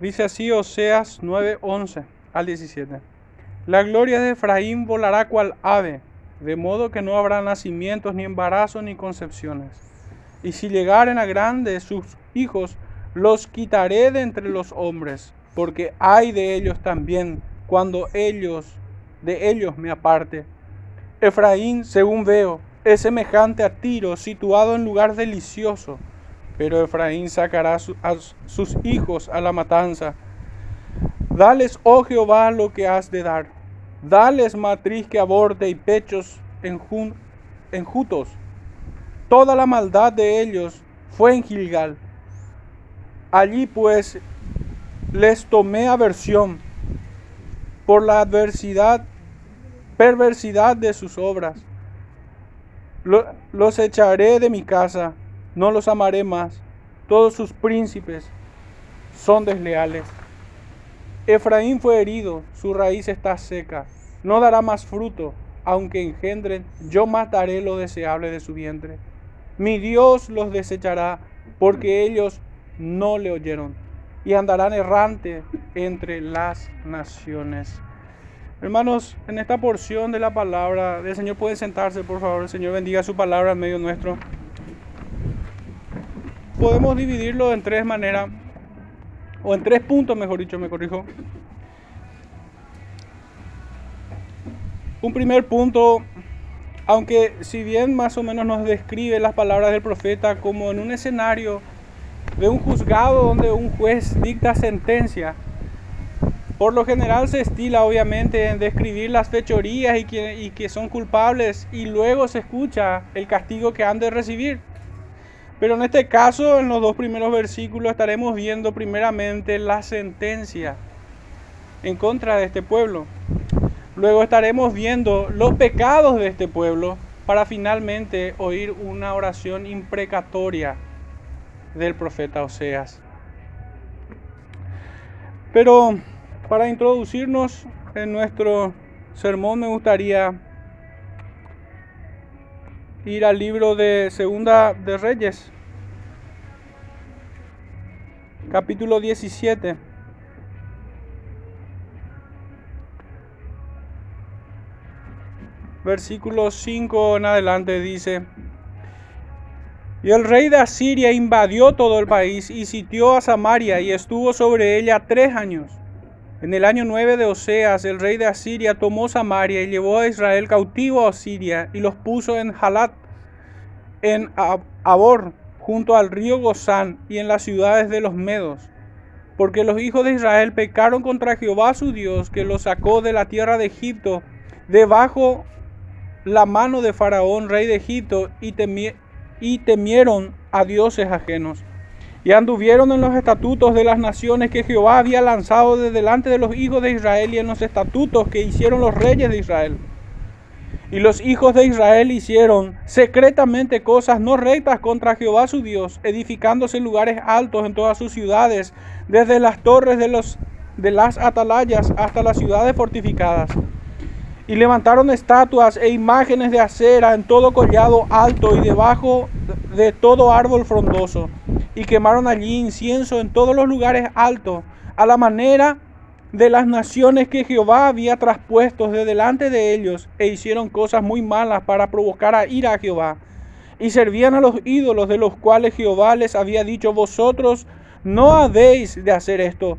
Dice así Oseas 9, 11 al 17. La gloria de Efraín volará cual ave, de modo que no habrá nacimientos, ni embarazos, ni concepciones. Y si llegaren a grandes sus hijos, los quitaré de entre los hombres, porque hay de ellos también, cuando ellos, de ellos me aparte. Efraín, según veo, es semejante a Tiro, situado en lugar delicioso, pero Efraín sacará a sus hijos a la matanza. Dales, oh Jehová, lo que has de dar. Dales matriz que aborte y pechos enjutos. Toda la maldad de ellos fue en Gilgal. Allí pues les tomé aversión por la adversidad, perversidad de sus obras. Los echaré de mi casa, no los amaré más. Todos sus príncipes son desleales. Efraín fue herido, su raíz está seca, no dará más fruto, aunque engendren, yo mataré lo deseable de su vientre. Mi Dios los desechará, porque ellos no le oyeron, y andarán errante entre las naciones. Hermanos, en esta porción de la palabra del Señor pueden sentarse, por favor. El Señor bendiga su palabra en medio nuestro. Podemos dividirlo en tres maneras, o en tres puntos, mejor dicho, me corrijo. Un primer punto, aunque si bien más o menos nos describe las palabras del profeta como en un escenario de un juzgado donde un juez dicta sentencia, por lo general se estila obviamente en describir las fechorías y que, y son culpables y luego se escucha el castigo que han de recibir. Pero en este caso, en los dos primeros versículos, estaremos viendo primeramente la sentencia en contra de este pueblo. Luego estaremos viendo los pecados de este pueblo para finalmente oír una oración imprecatoria del profeta Oseas. Pero para introducirnos en nuestro sermón me gustaría ir al libro de Segunda de Reyes, capítulo 17. Versículo 5 en adelante dice, y el rey de Asiria invadió todo el país y sitió a Samaria y estuvo sobre ella tres años. En el año 9 de Oseas, el rey de Asiria tomó Samaria y llevó a Israel cautivo a Asiria y los puso en Halat, en Abor, junto al río Gozán y en las ciudades de los Medos. Porque los hijos de Israel pecaron contra Jehová su Dios, que los sacó de la tierra de Egipto, debajo la mano de Faraón, rey de Egipto, y, y temieron a dioses ajenos y anduvieron en los estatutos de las naciones que Jehová había lanzado de delante de los hijos de Israel y en los estatutos que hicieron los reyes de Israel. Y los hijos de Israel hicieron secretamente cosas no rectas contra Jehová su Dios, edificándose lugares altos en todas sus ciudades, desde las torres de, los, de las atalayas hasta las ciudades fortificadas. Y levantaron estatuas e imágenes de acera en todo collado alto y debajo de todo árbol frondoso y quemaron allí incienso en todos los lugares altos, a la manera de las naciones que Jehová había traspuesto de delante de ellos, e hicieron cosas muy malas para provocar a ira a Jehová. Y servían a los ídolos de los cuales Jehová les había dicho, vosotros no habéis de hacer esto.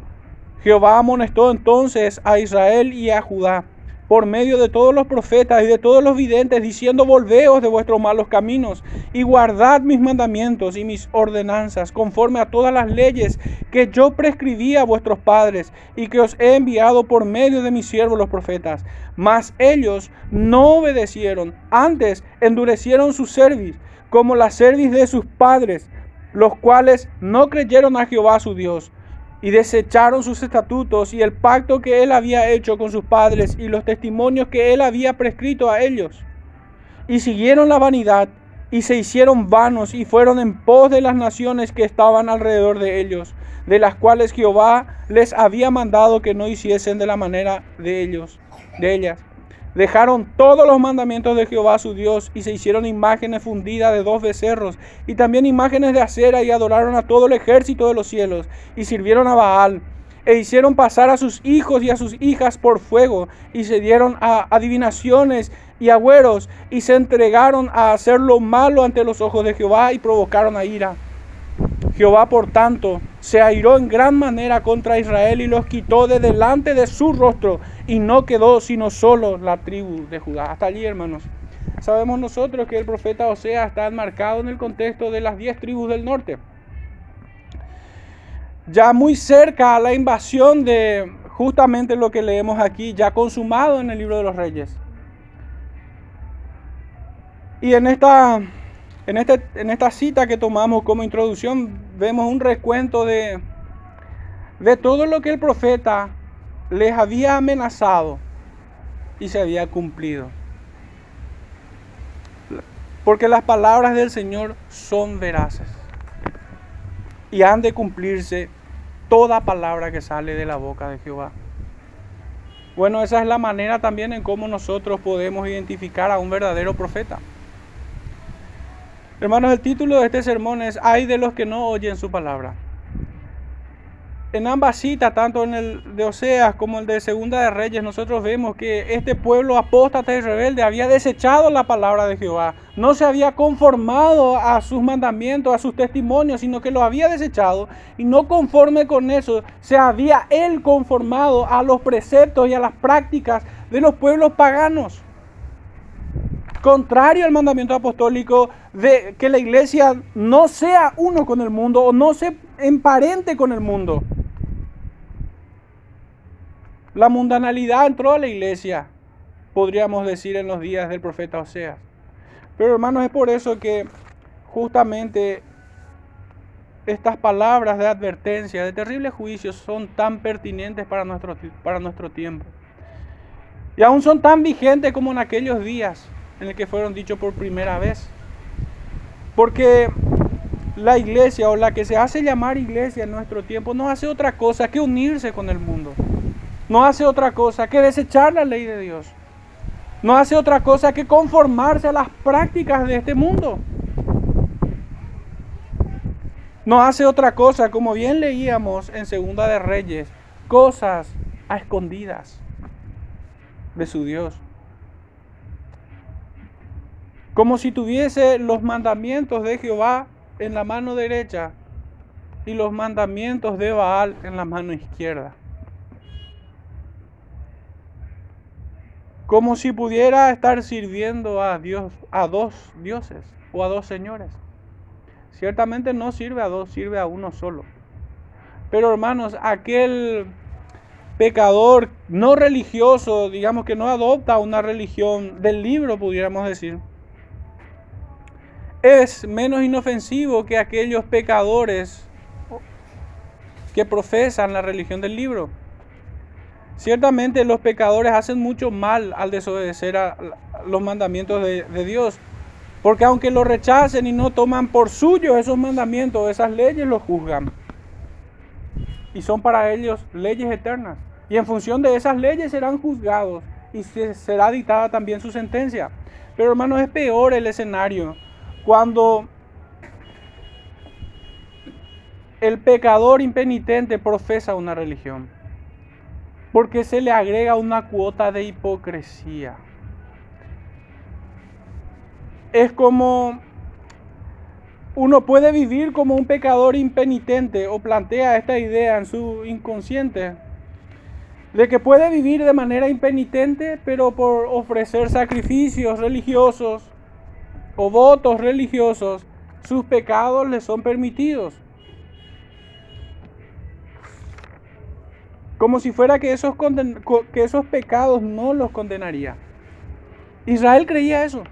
Jehová amonestó entonces a Israel y a Judá por medio de todos los profetas y de todos los videntes, diciendo, volveos de vuestros malos caminos y guardad mis mandamientos y mis ordenanzas, conforme a todas las leyes que yo prescribí a vuestros padres y que os he enviado por medio de mis siervos los profetas. Mas ellos no obedecieron, antes endurecieron su cerviz, como la cerviz de sus padres, los cuales no creyeron a Jehová su Dios y desecharon sus estatutos y el pacto que él había hecho con sus padres y los testimonios que él había prescrito a ellos. Y siguieron la vanidad y se hicieron vanos y fueron en pos de las naciones que estaban alrededor de ellos, de las cuales Jehová les había mandado que no hiciesen de la manera de ellos, de ellas. Dejaron todos los mandamientos de Jehová su Dios y se hicieron imágenes fundidas de dos becerros y también imágenes de acera y adoraron a todo el ejército de los cielos y sirvieron a Baal e hicieron pasar a sus hijos y a sus hijas por fuego, y se dieron a adivinaciones y agüeros, y se entregaron a hacer lo malo ante los ojos de Jehová y provocaron a ira. Jehová, por tanto, se airó en gran manera contra Israel y los quitó de delante de su rostro, y no quedó sino solo la tribu de Judá. Hasta allí, hermanos. Sabemos nosotros que el profeta Osea está enmarcado en el contexto de las diez tribus del norte ya muy cerca a la invasión de justamente lo que leemos aquí, ya consumado en el libro de los reyes. Y en esta, en, este, en esta cita que tomamos como introducción, vemos un recuento de, de todo lo que el profeta les había amenazado y se había cumplido. Porque las palabras del Señor son veraces y han de cumplirse toda palabra que sale de la boca de Jehová. Bueno, esa es la manera también en cómo nosotros podemos identificar a un verdadero profeta. Hermanos, el título de este sermón es Hay de los que no oyen su palabra en ambas citas, tanto en el de Oseas como el de Segunda de Reyes, nosotros vemos que este pueblo apóstata y rebelde había desechado la palabra de Jehová. No se había conformado a sus mandamientos, a sus testimonios, sino que lo había desechado. Y no conforme con eso, se había él conformado a los preceptos y a las prácticas de los pueblos paganos. Contrario al mandamiento apostólico de que la iglesia no sea uno con el mundo o no se emparente con el mundo. La mundanalidad entró a la iglesia, podríamos decir en los días del profeta Oseas. Pero hermanos, es por eso que justamente estas palabras de advertencia, de terribles juicios, son tan pertinentes para nuestro, para nuestro tiempo. Y aún son tan vigentes como en aquellos días en el que fueron dichos por primera vez. Porque la iglesia o la que se hace llamar iglesia en nuestro tiempo no hace otra cosa que unirse con el mundo no hace otra cosa que desechar la ley de Dios. No hace otra cosa que conformarse a las prácticas de este mundo. No hace otra cosa, como bien leíamos en Segunda de Reyes, cosas a escondidas de su Dios. Como si tuviese los mandamientos de Jehová en la mano derecha y los mandamientos de Baal en la mano izquierda. Como si pudiera estar sirviendo a Dios, a dos dioses o a dos señores. Ciertamente no sirve a dos, sirve a uno solo. Pero hermanos, aquel pecador no religioso, digamos que no adopta una religión del libro, pudiéramos decir, es menos inofensivo que aquellos pecadores que profesan la religión del libro. Ciertamente los pecadores hacen mucho mal al desobedecer a los mandamientos de, Dios. Porque aunque lo rechacen y no toman por suyo esos mandamientos, esas leyes los juzgan. Y son para ellos leyes eternas. Y en función de esas leyes serán juzgados y será dictada también su sentencia. Pero hermanos, es peor el escenario cuando el pecador impenitente profesa una religión porque se le agrega una cuota de hipocresía. Es como uno puede vivir como un pecador impenitente o plantea esta idea en su inconsciente de que puede vivir de manera impenitente, pero por ofrecer sacrificios religiosos o votos religiosos, sus pecados le son permitidos. Como si fuera que esos, que esos pecados no los condenaría. Israel creía eso.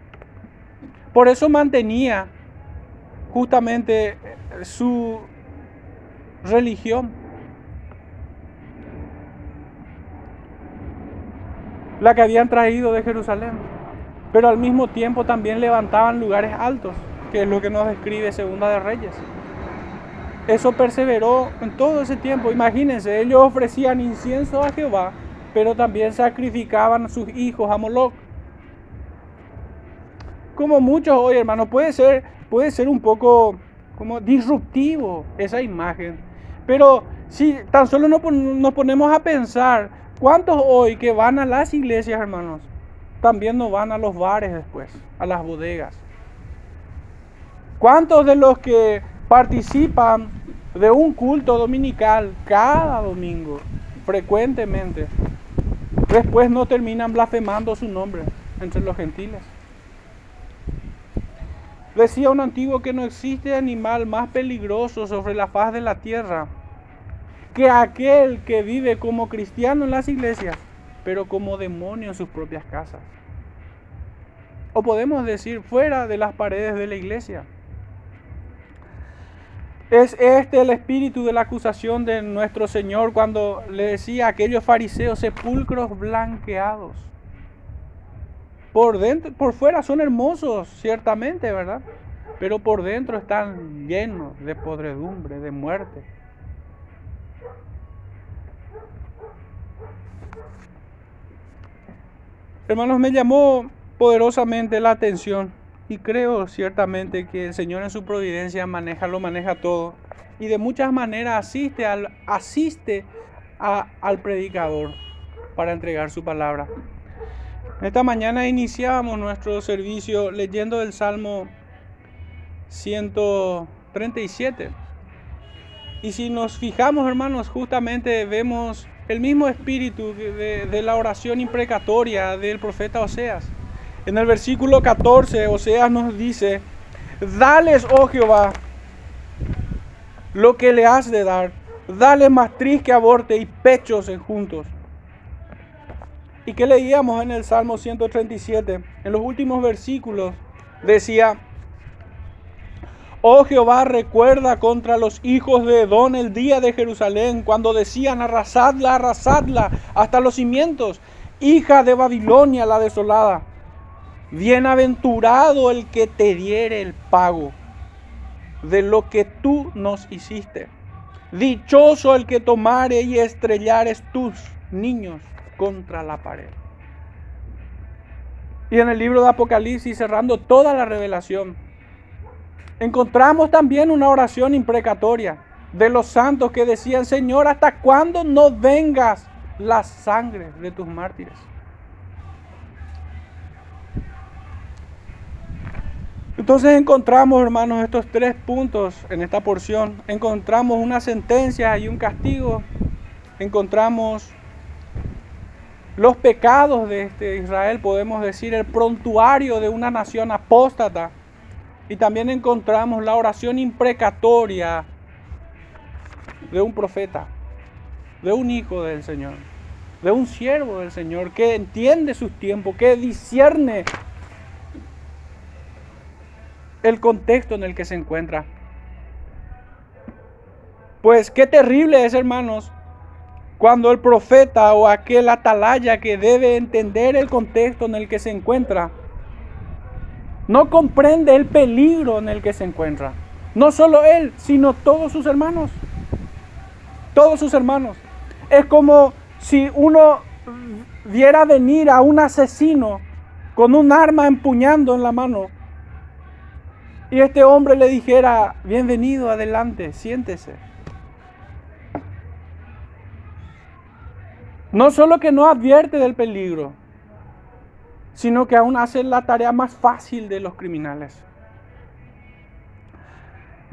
Por eso mantenía justamente eh, su religión. La que habían traído de Jerusalén. Pero al mismo tiempo también levantaban lugares altos, que es lo que nos describe Segunda de Reyes. Eso perseveró en todo ese tiempo. Imagínense, ellos ofrecían incienso a Jehová, pero también sacrificaban a sus hijos a Moloch. Como muchos hoy, hermanos, puede ser, puede ser un poco como disruptivo esa imagen. Pero Si tan solo nos ponemos a pensar, ¿cuántos hoy que van a las iglesias, hermanos, también no van a los bares después, a las bodegas? ¿Cuántos de los que participan de un culto dominical cada domingo, frecuentemente, después no terminan blasfemando su nombre entre los gentiles? Decía un antiguo que no existe animal más peligroso sobre la faz de la tierra que aquel que vive como cristiano en las iglesias, pero como demonio en sus propias casas. O podemos decir fuera de las paredes de la iglesia. Es este el espíritu de la acusación de nuestro Señor cuando le decía a aquellos fariseos sepulcros blanqueados. Por dentro, por fuera son hermosos, ciertamente, ¿verdad? Pero por dentro están llenos de podredumbre, de muerte. Hermanos, me llamó poderosamente la atención y creo ciertamente que el Señor en su providencia maneja, lo maneja todo y de muchas maneras asiste al, asiste al predicador para entregar su palabra. Esta mañana iniciábamos nuestro servicio leyendo el Salmo 137. Y si nos fijamos, hermanos, justamente vemos el mismo espíritu de, de, la oración imprecatoria del profeta Oseas. En el versículo 14, Oseas nos dice, dales, oh Jehová, lo que le has de dar, dale matriz que aborte y pechos juntos. ¿Y qué leíamos en el Salmo 137? En los últimos versículos decía, Oh Jehová, recuerda contra los hijos de Edón el día de Jerusalén, cuando decían, arrasadla, arrasadla, hasta los cimientos, hija de Babilonia la desolada. Bienaventurado el que te diere el pago de lo que tú nos hiciste. Dichoso el que tomare y estrellares tus niños contra la pared. Y en el libro de Apocalipsis, cerrando toda la revelación, encontramos también una oración imprecatoria de los santos que decían, Señor, ¿hasta cuándo no vengas la sangre de tus mártires? Entonces encontramos, hermanos, estos tres puntos en esta porción. Encontramos una sentencia y un castigo. Encontramos los pecados de este Israel, podemos decir, el prontuario de una nación apóstata. Y también encontramos la oración imprecatoria de un profeta, de un hijo del Señor, de un siervo del Señor que entiende sus tiempos, que discierne el contexto en el que se encuentra. Pues qué terrible es, hermanos, cuando el profeta o aquel atalaya que debe entender el contexto en el que se encuentra, no comprende el peligro en el que se encuentra. No solo él, sino todos sus hermanos. Todos sus hermanos. Es como si uno viera venir a un asesino con un arma empuñando en la mano y este hombre le dijera, bienvenido, adelante, siéntese. No solo que no advierte del peligro, sino que aún hace la tarea más fácil de los criminales.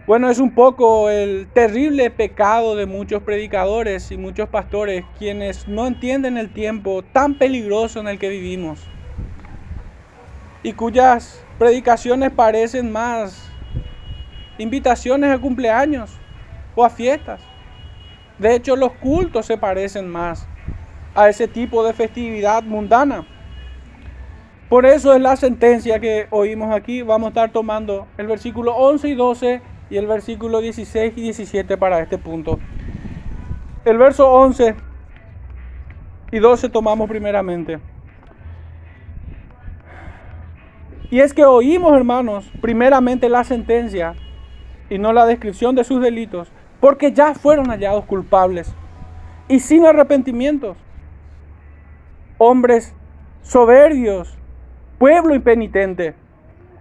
Bueno, es un poco el terrible pecado de muchos predicadores y muchos pastores quienes no entienden el tiempo tan peligroso en el que vivimos y cuyas predicaciones parecen más invitaciones a cumpleaños o a fiestas. De hecho, los cultos se parecen más a ese tipo de festividad mundana. Por eso es la sentencia que oímos aquí. Vamos a estar tomando el versículo 11 y 12 y el versículo 16 y 17 para este punto. El verso 11 y 12 tomamos primeramente. Y es que oímos, hermanos, primeramente la sentencia y no la descripción de sus delitos, porque ya fueron hallados culpables y sin arrepentimientos hombres soberbios, pueblo impenitente.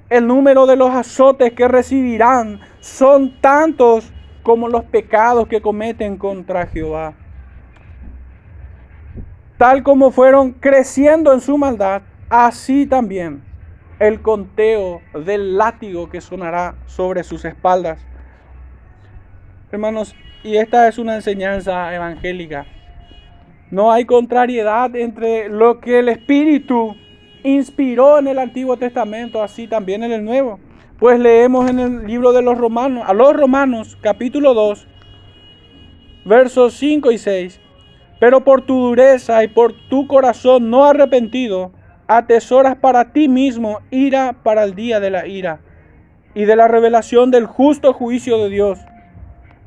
El número de los azotes que recibirán son tantos como los pecados que cometen contra Jehová. Tal como fueron creciendo en su maldad, así también el conteo del látigo que sonará sobre sus espaldas. Hermanos, y esta es una enseñanza evangélica. No hay contrariedad entre lo que el Espíritu inspiró en el Antiguo Testamento, así también en el Nuevo. Pues leemos en el libro de los Romanos, a los Romanos capítulo 2, versos 5 y 6. Pero por tu dureza y por tu corazón no arrepentido, atesoras para ti mismo ira para el día de la ira y de la revelación del justo juicio de Dios,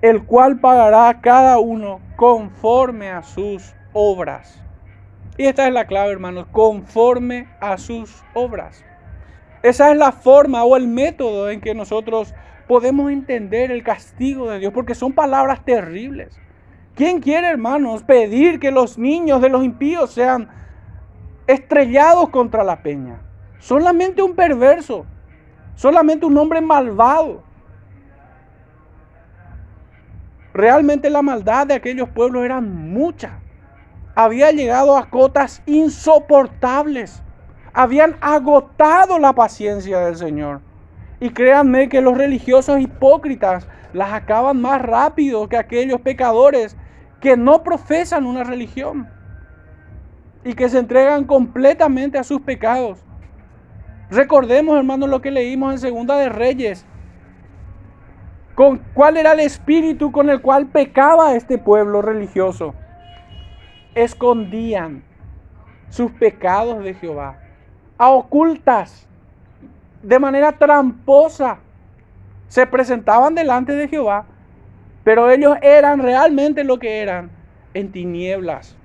el cual pagará a cada uno conforme a sus obras. Y esta es la clave, hermanos, conforme a sus obras. Esa es la forma o el método en que nosotros podemos entender el castigo de Dios, porque son palabras terribles. ¿Quién quiere, hermanos, pedir que los niños de los impíos sean estrellados contra la peña? Solamente un perverso, solamente un hombre malvado. Realmente la maldad de aquellos pueblos era mucha había llegado a cotas insoportables. Habían agotado la paciencia del Señor. Y créanme que los religiosos hipócritas las acaban más rápido que aquellos pecadores que no profesan una religión y que se entregan completamente a sus pecados. Recordemos, hermanos, lo que leímos en Segunda de Reyes. Con cuál era el espíritu con el cual pecaba este pueblo religioso escondían sus pecados de Jehová, a ocultas, de manera tramposa, se presentaban delante de Jehová, pero ellos eran realmente lo que eran, en tinieblas,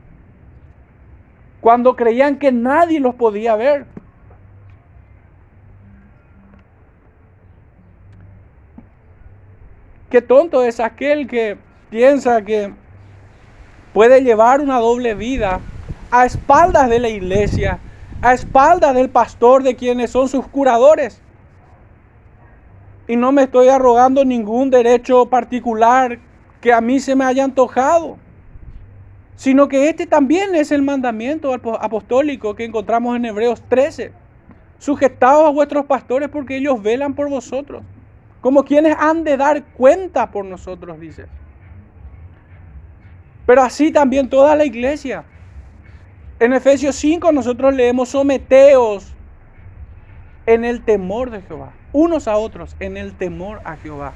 cuando creían que nadie los podía ver. Qué tonto es aquel que piensa que puede llevar una doble vida a espaldas de la iglesia, a espaldas del pastor de quienes son sus curadores. Y no me estoy arrogando ningún derecho particular que a mí se me haya antojado, sino que este también es el mandamiento apostólico que encontramos en Hebreos 13. Sujetados a vuestros pastores porque ellos velan por vosotros, como quienes han de dar cuenta por nosotros, dice. Pero así también toda la iglesia. En Efesios 5 nosotros leemos someteos en el temor de Jehová, unos a otros en el temor a Jehová.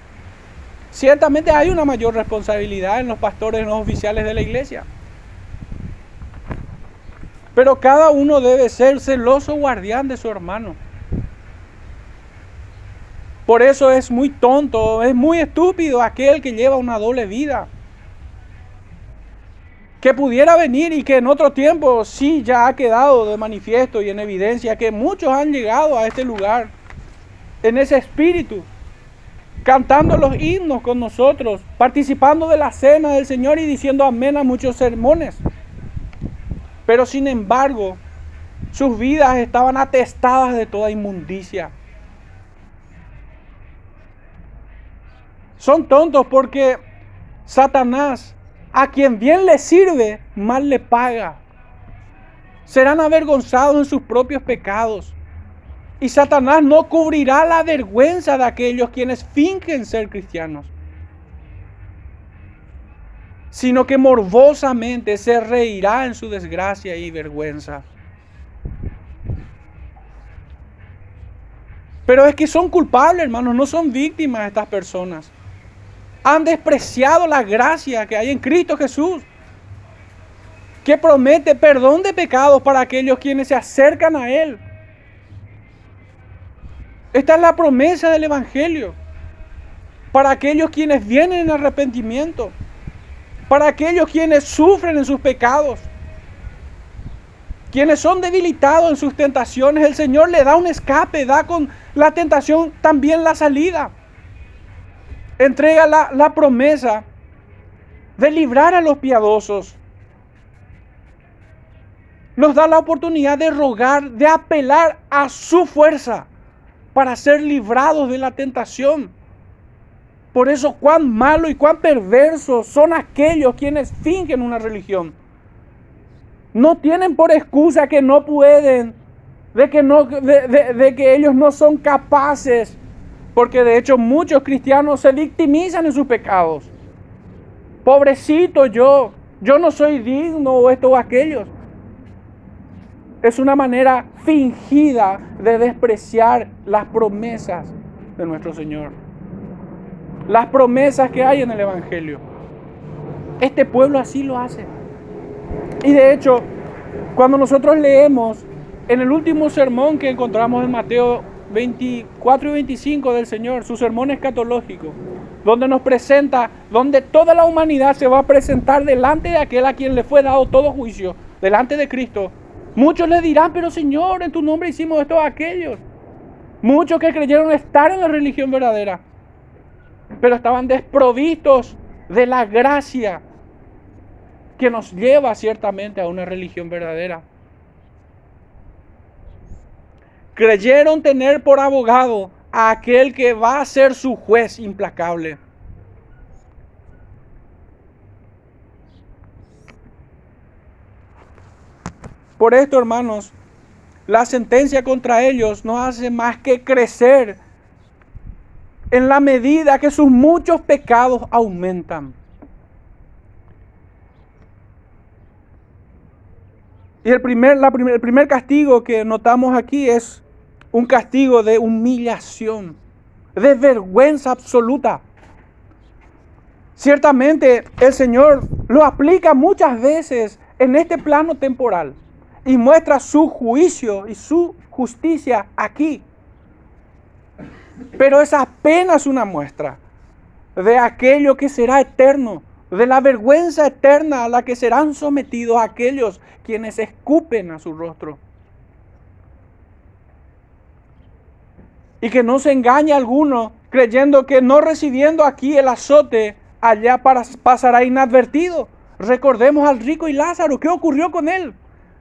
Ciertamente hay una mayor responsabilidad en los pastores, los oficiales de la iglesia. Pero cada uno debe ser celoso guardián de su hermano. Por eso es muy tonto, es muy estúpido aquel que lleva una doble vida que pudiera venir y que en otro tiempo sí ya ha quedado de manifiesto y en evidencia que muchos han llegado a este lugar en ese espíritu, cantando los himnos con nosotros, participando de la cena del Señor y diciendo amén a muchos sermones. Pero sin embargo, sus vidas estaban atestadas de toda inmundicia. Son tontos porque Satanás a quien bien le sirve, mal le paga. Serán avergonzados en sus propios pecados. Y Satanás no cubrirá la vergüenza de aquellos quienes fingen ser cristianos, sino que morbosamente se reirá en su desgracia y vergüenza. Pero es que son culpables, hermanos, no son víctimas estas personas han despreciado la gracia que hay en Cristo Jesús, que promete perdón de pecados para aquellos quienes se acercan a Él. Esta es la promesa del Evangelio para aquellos quienes vienen en arrepentimiento, para aquellos quienes sufren en sus pecados, quienes son debilitados en sus tentaciones. El Señor le da un escape, da con la tentación también la salida entrega la, promesa de librar a los piadosos. Nos da la oportunidad de rogar, de apelar a su fuerza para ser librados de la tentación. Por eso cuán malo y cuán perverso son aquellos quienes fingen una religión. No tienen por excusa que no pueden, de que, no, de, que ellos no son capaces, porque de hecho muchos cristianos se victimizan en sus pecados. Pobrecito yo, yo no soy digno o esto o aquellos. Es una manera fingida de despreciar las promesas de nuestro Señor. Las promesas que hay en el Evangelio. Este pueblo así lo hace. Y de hecho, cuando nosotros leemos en el último sermón que encontramos en Mateo 24 y 25 del Señor, su sermón escatológico, donde nos presenta, donde toda la humanidad se va a presentar delante de aquel a quien le fue dado todo juicio, delante de Cristo. Muchos le dirán, pero Señor, en tu nombre hicimos esto a aquellos. Muchos que creyeron estar en la religión verdadera, pero estaban desprovistos de la gracia que nos lleva ciertamente a una religión verdadera. Creyeron tener por abogado a aquel que va a ser su juez implacable. Por esto, hermanos, la sentencia contra ellos no hace más que crecer en la medida que sus muchos pecados aumentan. Y el primer, la el primer castigo que notamos aquí es un castigo de humillación, de vergüenza absoluta. Ciertamente el Señor lo aplica muchas veces en este plano temporal y muestra su juicio y su justicia aquí. Pero es apenas una muestra de aquello que será eterno de la vergüenza eterna a la que serán sometidos aquellos quienes escupen a su rostro. Y que no se engañe alguno creyendo que no recibiendo aquí el azote, allá pasará inadvertido. Recordemos al rico y Lázaro, ¿qué ocurrió con él?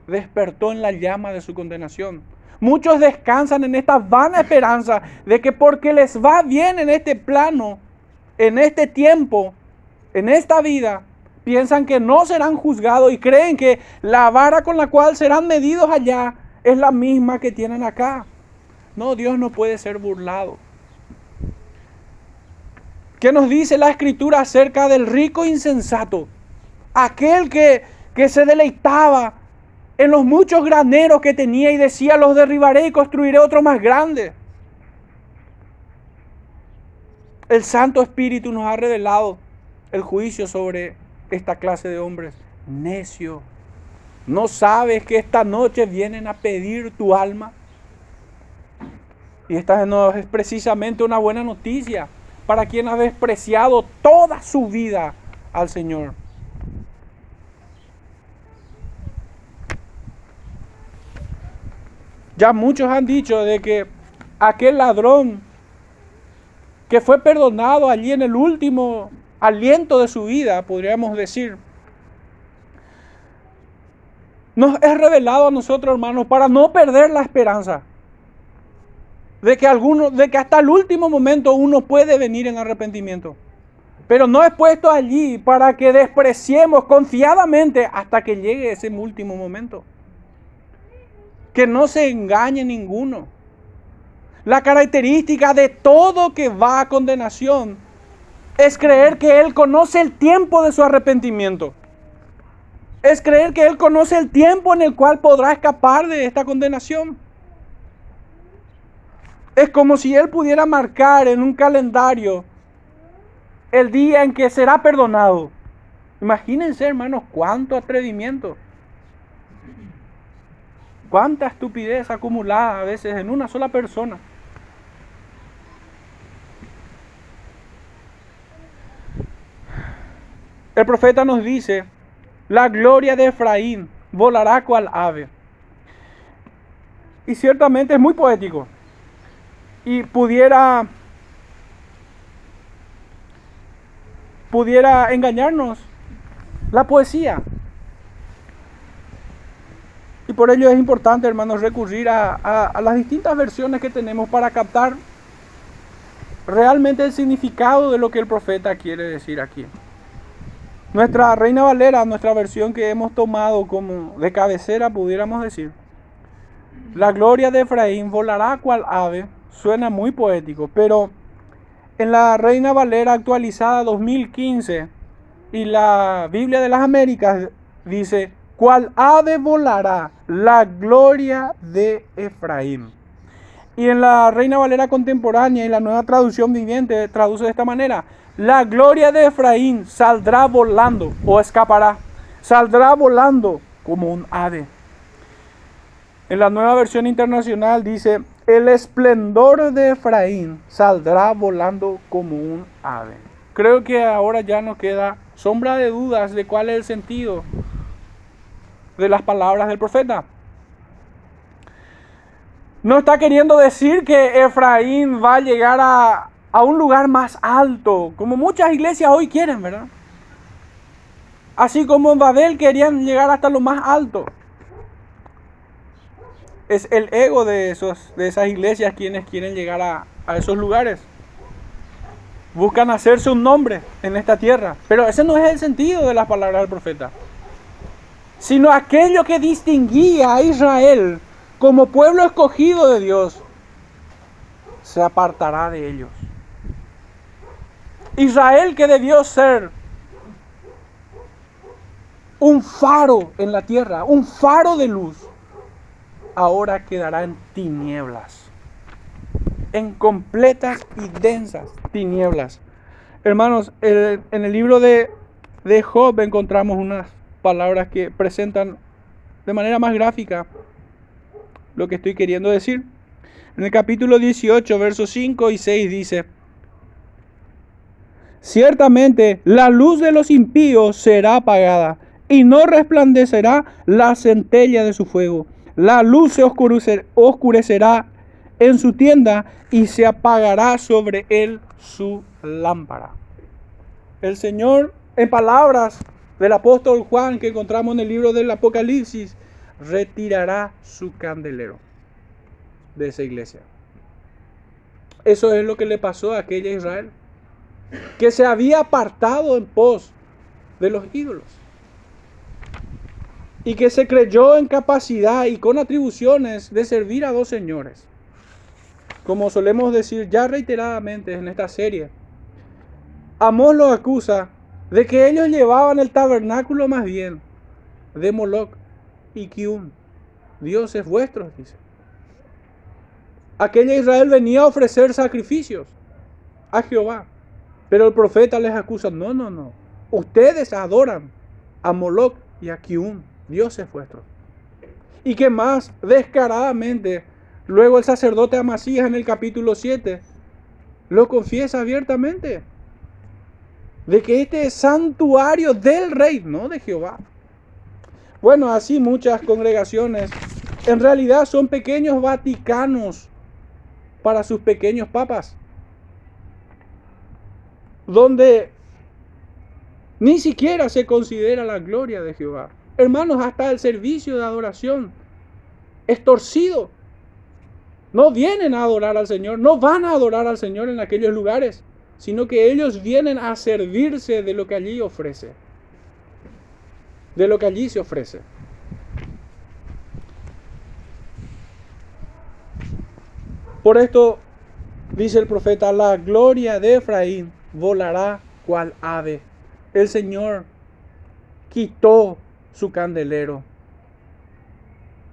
Despertó en la llama de su condenación. Muchos descansan en esta vana esperanza de que porque les va bien en este plano, en este tiempo, en esta vida piensan que no serán juzgados y creen que la vara con la cual serán medidos allá es la misma que tienen acá. No, Dios no puede ser burlado. ¿Qué nos dice la escritura acerca del rico insensato? Aquel que, que se deleitaba en los muchos graneros que tenía y decía, los derribaré y construiré otro más grande. El Santo Espíritu nos ha revelado el juicio sobre esta clase de hombres. Necio, ¿no sabes que esta noche vienen a pedir tu alma? Y esta no es precisamente una buena noticia para quien ha despreciado toda su vida al Señor. Ya muchos han dicho de que aquel ladrón que fue perdonado allí en el último aliento de su vida, podríamos decir, nos es revelado a nosotros, hermanos, para no perder la esperanza de que alguno, de que hasta el último momento uno puede venir en arrepentimiento. Pero no es puesto allí para que despreciemos confiadamente hasta que llegue ese último momento. Que no se engañe ninguno. La característica de todo que va a condenación es creer que Él conoce el tiempo de su arrepentimiento. Es creer que Él conoce el tiempo en el cual podrá escapar de esta condenación. Es como si Él pudiera marcar en un calendario el día en que será perdonado. Imagínense, hermanos, cuánto atrevimiento. Cuánta estupidez acumulada a veces en una sola persona. El profeta nos dice, la gloria de Efraín volará cual ave. Y ciertamente es muy poético. Y pudiera pudiera engañarnos la poesía. Y por ello es importante, hermanos, recurrir a, a, las distintas versiones que tenemos para captar realmente el significado de lo que el profeta quiere decir aquí. Nuestra Reina Valera, nuestra versión que hemos tomado como de cabecera, pudiéramos decir, la gloria de Efraín volará cual ave, suena muy poético, pero en la Reina Valera actualizada 2015 y la Biblia de las Américas dice, cual ave volará la gloria de Efraín. Y en la Reina Valera contemporánea y la nueva traducción viviente traduce de esta manera, la gloria de Efraín saldrá volando o escapará, saldrá volando como un ave. En la nueva versión internacional dice, el esplendor de Efraín saldrá volando como un ave. Creo que ahora ya no queda sombra de dudas de cuál es el sentido de las palabras del profeta. No está queriendo decir que Efraín va a llegar a, a un lugar más alto, como muchas iglesias hoy quieren, ¿verdad? Así como en Babel querían llegar hasta lo más alto. Es el ego de, esos, de esas iglesias quienes quieren llegar a, a esos lugares. Buscan hacerse un nombre en esta tierra. Pero ese no es el sentido de las palabras del profeta sino aquello que distinguía a Israel como pueblo escogido de Dios, se apartará de ellos. Israel que debió ser un faro en la tierra, un faro de luz, ahora quedará en tinieblas, en completas y densas tinieblas. Hermanos, en el libro de, de Job encontramos unas palabras que presentan de manera más gráfica lo que estoy queriendo decir. En el capítulo 18, versos 5 y 6 dice, Ciertamente la luz de los impíos será apagada y no resplandecerá la centella de su fuego. La luz se oscurecerá en su tienda y se apagará sobre él su lámpara. El Señor, en palabras del apóstol Juan que encontramos en el libro del Apocalipsis, retirará su candelero de esa iglesia. Eso es lo que le pasó a aquella Israel, que se había apartado en pos de los ídolos y que se creyó en capacidad y con atribuciones de servir a dos señores. Como solemos decir ya reiteradamente en esta serie, Amós lo acusa de que ellos llevaban el tabernáculo más bien de Moloch y Kiun, dioses vuestros, dice. Aquella Israel venía a ofrecer sacrificios a Jehová, pero el profeta les acusa, no, no, no, ustedes adoran a Moloch y a Kiun, dioses vuestros. Y que más descaradamente, luego el sacerdote Amasías en el capítulo 7 lo confiesa abiertamente de que este es santuario del rey, no de Jehová. Bueno, así muchas congregaciones en realidad son pequeños vaticanos para sus pequeños papas, donde ni siquiera se considera la gloria de Jehová. Hermanos, hasta el servicio de adoración es torcido. No vienen a adorar al Señor, no van a adorar al Señor en aquellos lugares sino que ellos vienen a servirse de lo que allí ofrece, de lo que allí se ofrece. Por esto dice el profeta, la gloria de Efraín volará cual ave. El Señor quitó su candelero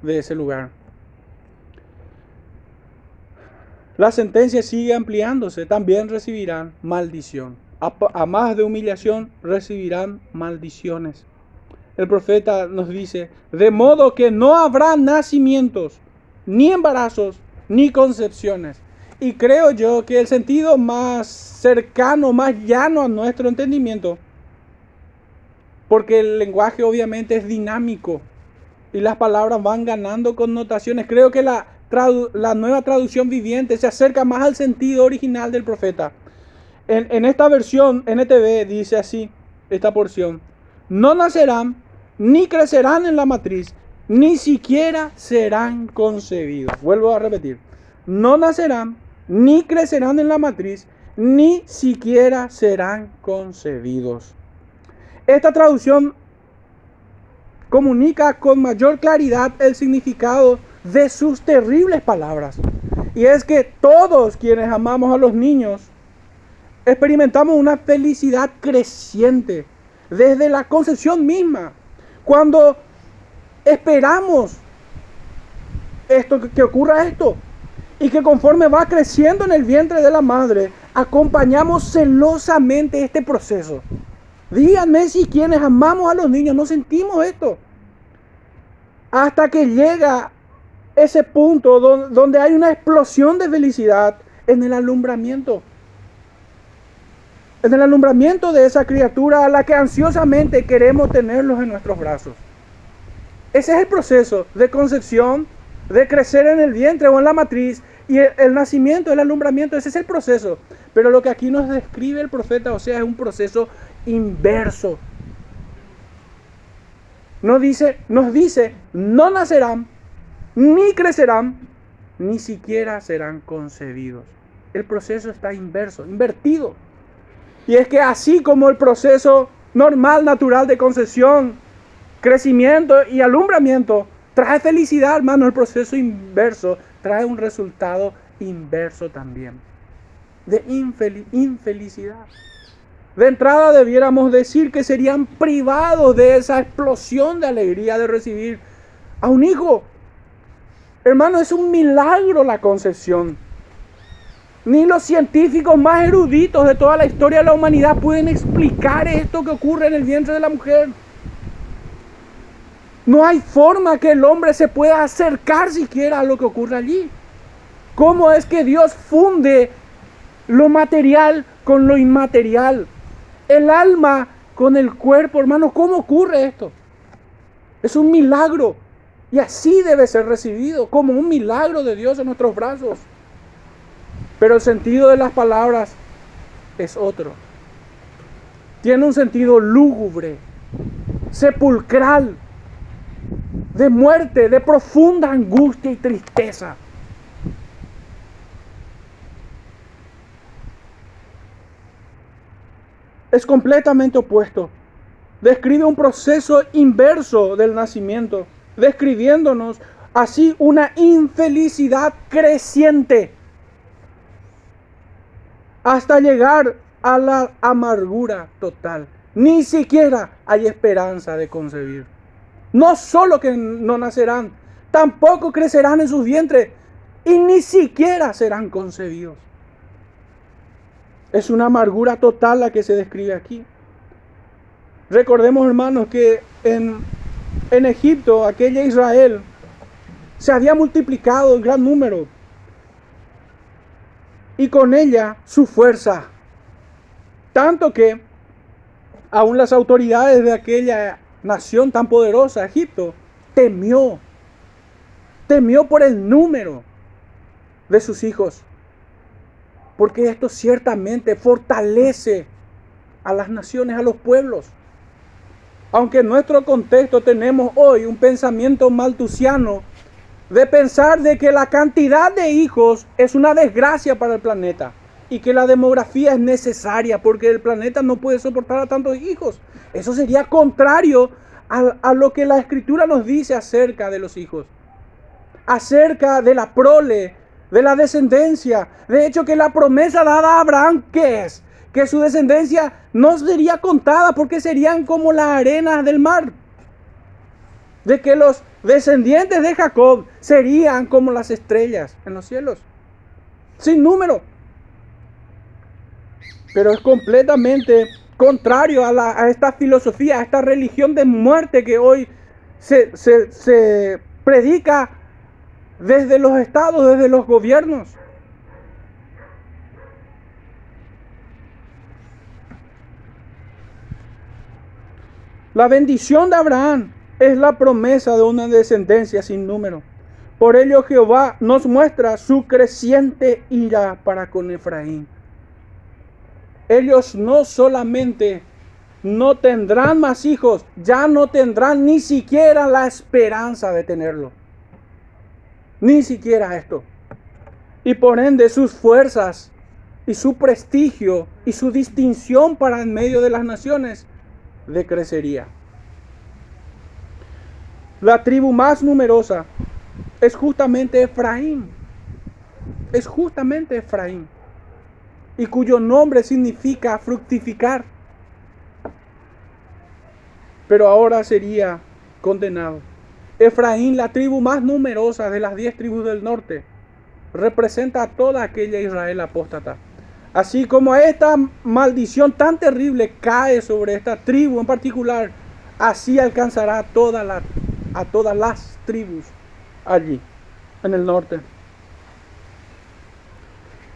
de ese lugar. La sentencia sigue ampliándose, también recibirán maldición. A, más de humillación recibirán maldiciones. El profeta nos dice, de modo que no habrá nacimientos, ni embarazos, ni concepciones. Y creo yo que el sentido más cercano, más llano a nuestro entendimiento, porque el lenguaje obviamente es dinámico y las palabras van ganando connotaciones. Creo que la la nueva traducción viviente se acerca más al sentido original del profeta. En, esta versión, NTV, dice así, esta porción, no nacerán ni crecerán en la matriz, ni siquiera serán concebidos. Vuelvo a repetir, no nacerán ni crecerán en la matriz, ni siquiera serán concebidos. Esta traducción comunica con mayor claridad el significado de sus terribles palabras. Y es que todos quienes amamos a los niños experimentamos una felicidad creciente desde la concepción misma. Cuando esperamos esto que ocurra esto y que conforme va creciendo en el vientre de la madre, acompañamos celosamente este proceso. Díganme si quienes amamos a los niños no sentimos esto. Hasta que llega ese punto donde hay una explosión de felicidad en el alumbramiento. En el alumbramiento de esa criatura a la que ansiosamente queremos tenerlos en nuestros brazos. Ese es el proceso de concepción, de crecer en el vientre o en la matriz y el, nacimiento, el alumbramiento, ese es el proceso. Pero lo que aquí nos describe el profeta o sea, es un proceso inverso. Nos dice, nos dice, no nacerán, ni crecerán, ni siquiera serán concebidos. El proceso está inverso, invertido. Y es que así como el proceso normal, natural de concesión, crecimiento y alumbramiento trae felicidad, hermano, el proceso inverso trae un resultado inverso también, de infelicidad. De entrada debiéramos decir que serían privados de esa explosión de alegría de recibir a un hijo. Hermano, es un milagro la concepción. Ni los científicos más eruditos de toda la historia de la humanidad pueden explicar esto que ocurre en el vientre de la mujer. No hay forma que el hombre se pueda acercar siquiera a lo que ocurre allí. ¿Cómo es que Dios funde lo material con lo inmaterial? el alma con el cuerpo, hermano. ¿Cómo ocurre esto? Es un milagro. Y así debe ser recibido, como un milagro de Dios en nuestros brazos. Pero el sentido de las palabras es otro. Tiene un sentido lúgubre, sepulcral, de muerte, de profunda angustia y tristeza. es completamente opuesto. Describe un proceso inverso del nacimiento, describiéndonos así una infelicidad creciente hasta llegar a la amargura total. Ni siquiera hay esperanza de concebir. No solo que no nacerán, tampoco crecerán en sus vientres y ni siquiera serán concebidos. Es una amargura total la que se describe aquí. Recordemos, hermanos, que en, en Egipto, aquella Israel, se había multiplicado en gran número. Y con ella su fuerza. Tanto que aún las autoridades de aquella nación tan poderosa, Egipto, temió. Temió por el número de sus hijos porque esto ciertamente fortalece a las naciones, a los pueblos. Aunque en nuestro contexto tenemos hoy un pensamiento maltusiano de pensar de que la cantidad de hijos es una desgracia para el planeta y que la demografía es necesaria porque el planeta no puede soportar a tantos hijos. Eso sería contrario a, lo que la escritura nos dice acerca de los hijos, acerca de la prole, de la descendencia. De hecho, que la promesa dada a Abraham, ¿qué es? Que su descendencia no sería contada porque serían como la arena del mar. De que los descendientes de Jacob serían como las estrellas en los cielos. Sin número. Pero es completamente contrario a, esta filosofía, a esta religión de muerte que hoy se predica desde los estados, desde los gobiernos. La bendición de Abraham es la promesa de una descendencia sin número. Por ello Jehová nos muestra su creciente ira para con Efraín. Ellos no solamente no tendrán más hijos, ya no tendrán ni siquiera la esperanza de tenerlo. Ni siquiera esto. Y por ende sus fuerzas y su prestigio y su distinción para en medio de las naciones decrecería. La tribu más numerosa es justamente Efraín. Es justamente Efraín. Y cuyo nombre significa fructificar. Pero ahora sería condenado. Efraín, la tribu más numerosa de las diez tribus del norte, representa a toda aquella Israel apóstata. Así como esta maldición tan terrible cae sobre esta tribu en particular, así alcanzará a, a todas las tribus allí, en el norte.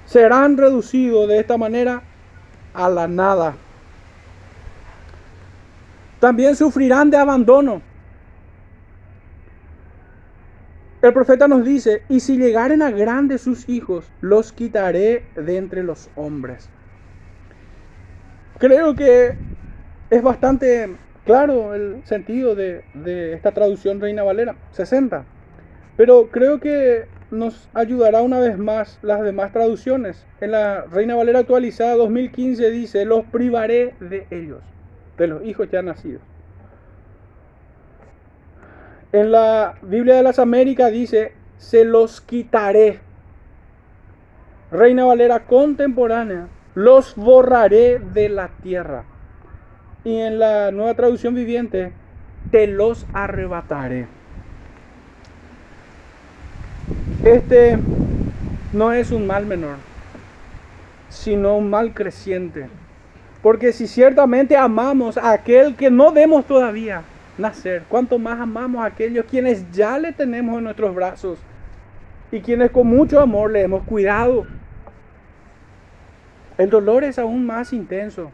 Serán reducidos de esta manera a la nada. También sufrirán de abandono El profeta nos dice, y si llegaren a grandes sus hijos, los quitaré de entre los hombres. Creo que es bastante claro el sentido de, esta traducción Reina Valera 60, pero creo que nos ayudará una vez más las demás traducciones. En la Reina Valera actualizada 2015 dice, los privaré de ellos, de los hijos ya nacidos. En la Biblia de las Américas dice, se los quitaré. Reina Valera contemporánea, los borraré de la tierra. Y en la nueva traducción viviente, te los arrebataré. Este no es un mal menor, sino un mal creciente. Porque si ciertamente amamos a aquel que no vemos todavía, nacer. Cuanto más amamos a aquellos quienes ya le tenemos en nuestros brazos y quienes con mucho amor le hemos cuidado. El dolor es aún más intenso.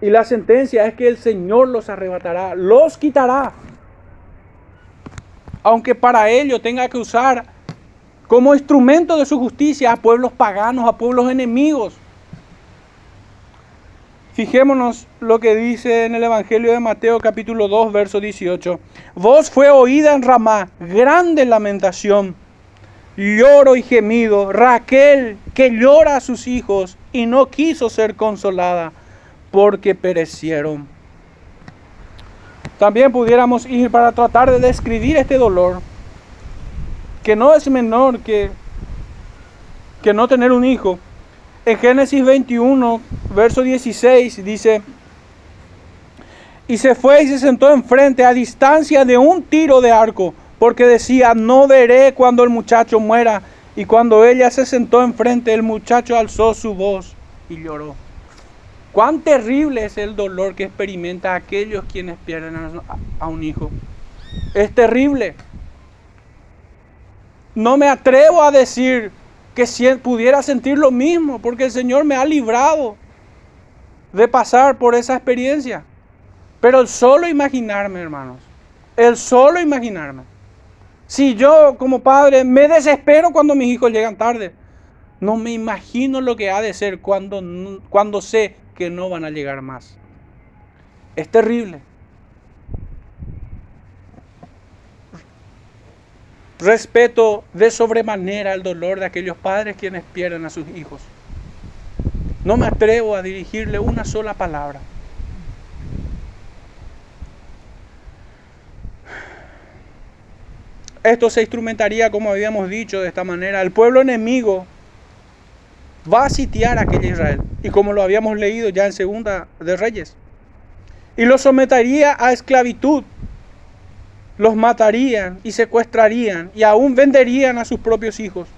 Y la sentencia es que el Señor los arrebatará, los quitará. Aunque para ello tenga que usar como instrumento de su justicia a pueblos paganos, a pueblos enemigos. Fijémonos lo que dice en el Evangelio de Mateo capítulo 2, verso 18. Voz fue oída en Ramá, grande lamentación, lloro y gemido. Raquel que llora a sus hijos y no quiso ser consolada porque perecieron. También pudiéramos ir para tratar de describir este dolor, que no es menor que, que no tener un hijo. En Génesis 21, verso 16 dice, y se fue y se sentó enfrente a distancia de un tiro de arco, porque decía, no veré cuando el muchacho muera. Y cuando ella se sentó enfrente, el muchacho alzó su voz y lloró. Cuán terrible es el dolor que experimenta aquellos quienes pierden a un hijo. Es terrible. No me atrevo a decir que pudiera sentir lo mismo, porque el Señor me ha librado de pasar por esa experiencia. Pero el solo imaginarme, hermanos, el solo imaginarme, si yo como padre me desespero cuando mis hijos llegan tarde, no me imagino lo que ha de ser cuando, cuando sé que no van a llegar más. Es terrible. Respeto de sobremanera el dolor de aquellos padres quienes pierden a sus hijos. No me atrevo a dirigirle una sola palabra. Esto se instrumentaría, como habíamos dicho, de esta manera. El pueblo enemigo va a sitiar a aquella Israel. Y como lo habíamos leído ya en Segunda de Reyes. Y lo sometería a esclavitud los matarían y secuestrarían y aún venderían a sus propios hijos.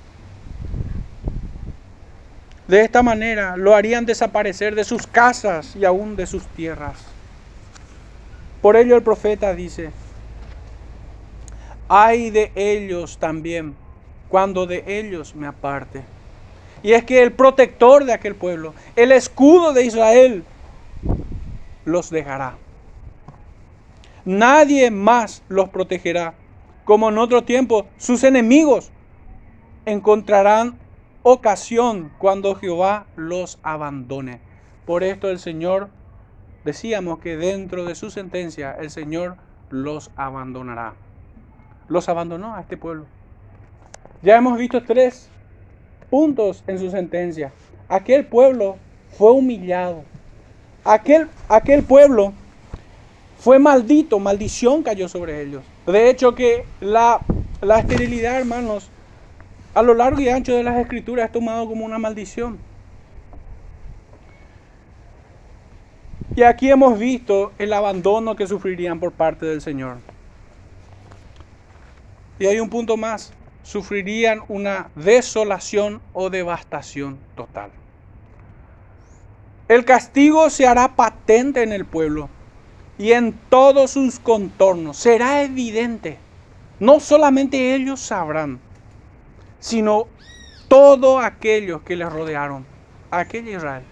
De esta manera lo harían desaparecer de sus casas y aún de sus tierras. Por ello el profeta dice, hay de ellos también, cuando de ellos me aparte. Y es que el protector de aquel pueblo, el escudo de Israel, los dejará. Nadie más los protegerá. Como en otro tiempo, sus enemigos encontrarán ocasión cuando Jehová los abandone. Por esto el Señor, decíamos que dentro de su sentencia, el Señor los abandonará. Los abandonó a este pueblo. Ya hemos visto tres, puntos en su sentencia. Aquel pueblo fue humillado. Aquel, aquel pueblo fue maldito, maldición cayó sobre ellos. De hecho que la, la esterilidad, hermanos, a lo largo y ancho de las escrituras es tomado como una maldición. Y aquí hemos visto el abandono que sufrirían por parte del Señor. Y hay un punto más, sufrirían una desolación o devastación total. El castigo se hará patente en el pueblo y en todos sus contornos. Será evidente. No solamente ellos sabrán, sino todos aquellos que les rodearon. Aquel Israel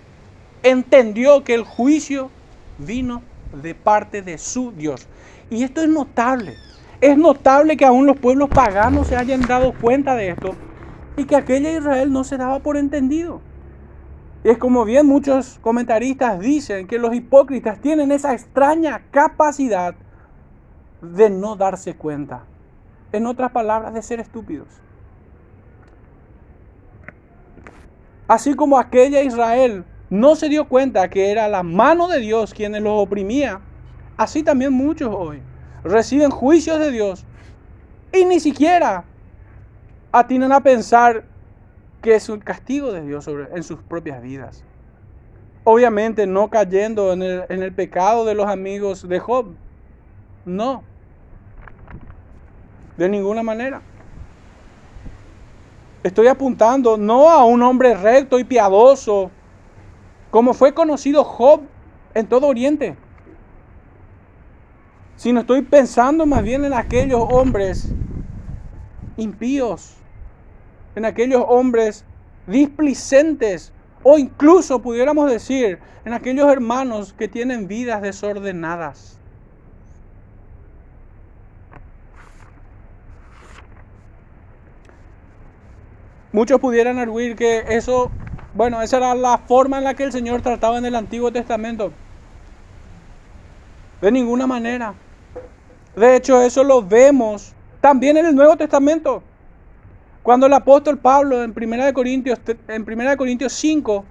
entendió que el juicio vino de parte de su Dios. Y esto es notable. Es notable que aún los pueblos paganos se hayan dado cuenta de esto y que aquella Israel no se daba por entendido. Y es como bien muchos comentaristas dicen que los hipócritas tienen esa extraña capacidad de no darse cuenta. En otras palabras, de ser estúpidos. Así como aquella Israel no se dio cuenta que era la mano de Dios quien los oprimía, así también muchos hoy reciben juicios de Dios y ni siquiera atinan a pensar que es un castigo de Dios sobre, en sus propias vidas. Obviamente no cayendo en el, en el pecado de los amigos de Job. No. De ninguna manera. Estoy apuntando no a un hombre recto y piadoso, como fue conocido Job en todo Oriente sino estoy pensando más bien en aquellos hombres impíos, en aquellos hombres displicentes, o incluso pudiéramos decir en aquellos hermanos que tienen vidas desordenadas. Muchos pudieran arguir que eso, bueno, esa era la forma en la que el Señor trataba en el Antiguo Testamento. De ninguna manera. De hecho, eso lo vemos también en el Nuevo Testamento. Cuando el apóstol Pablo en 1 Corintios, en 1 Corintios 5,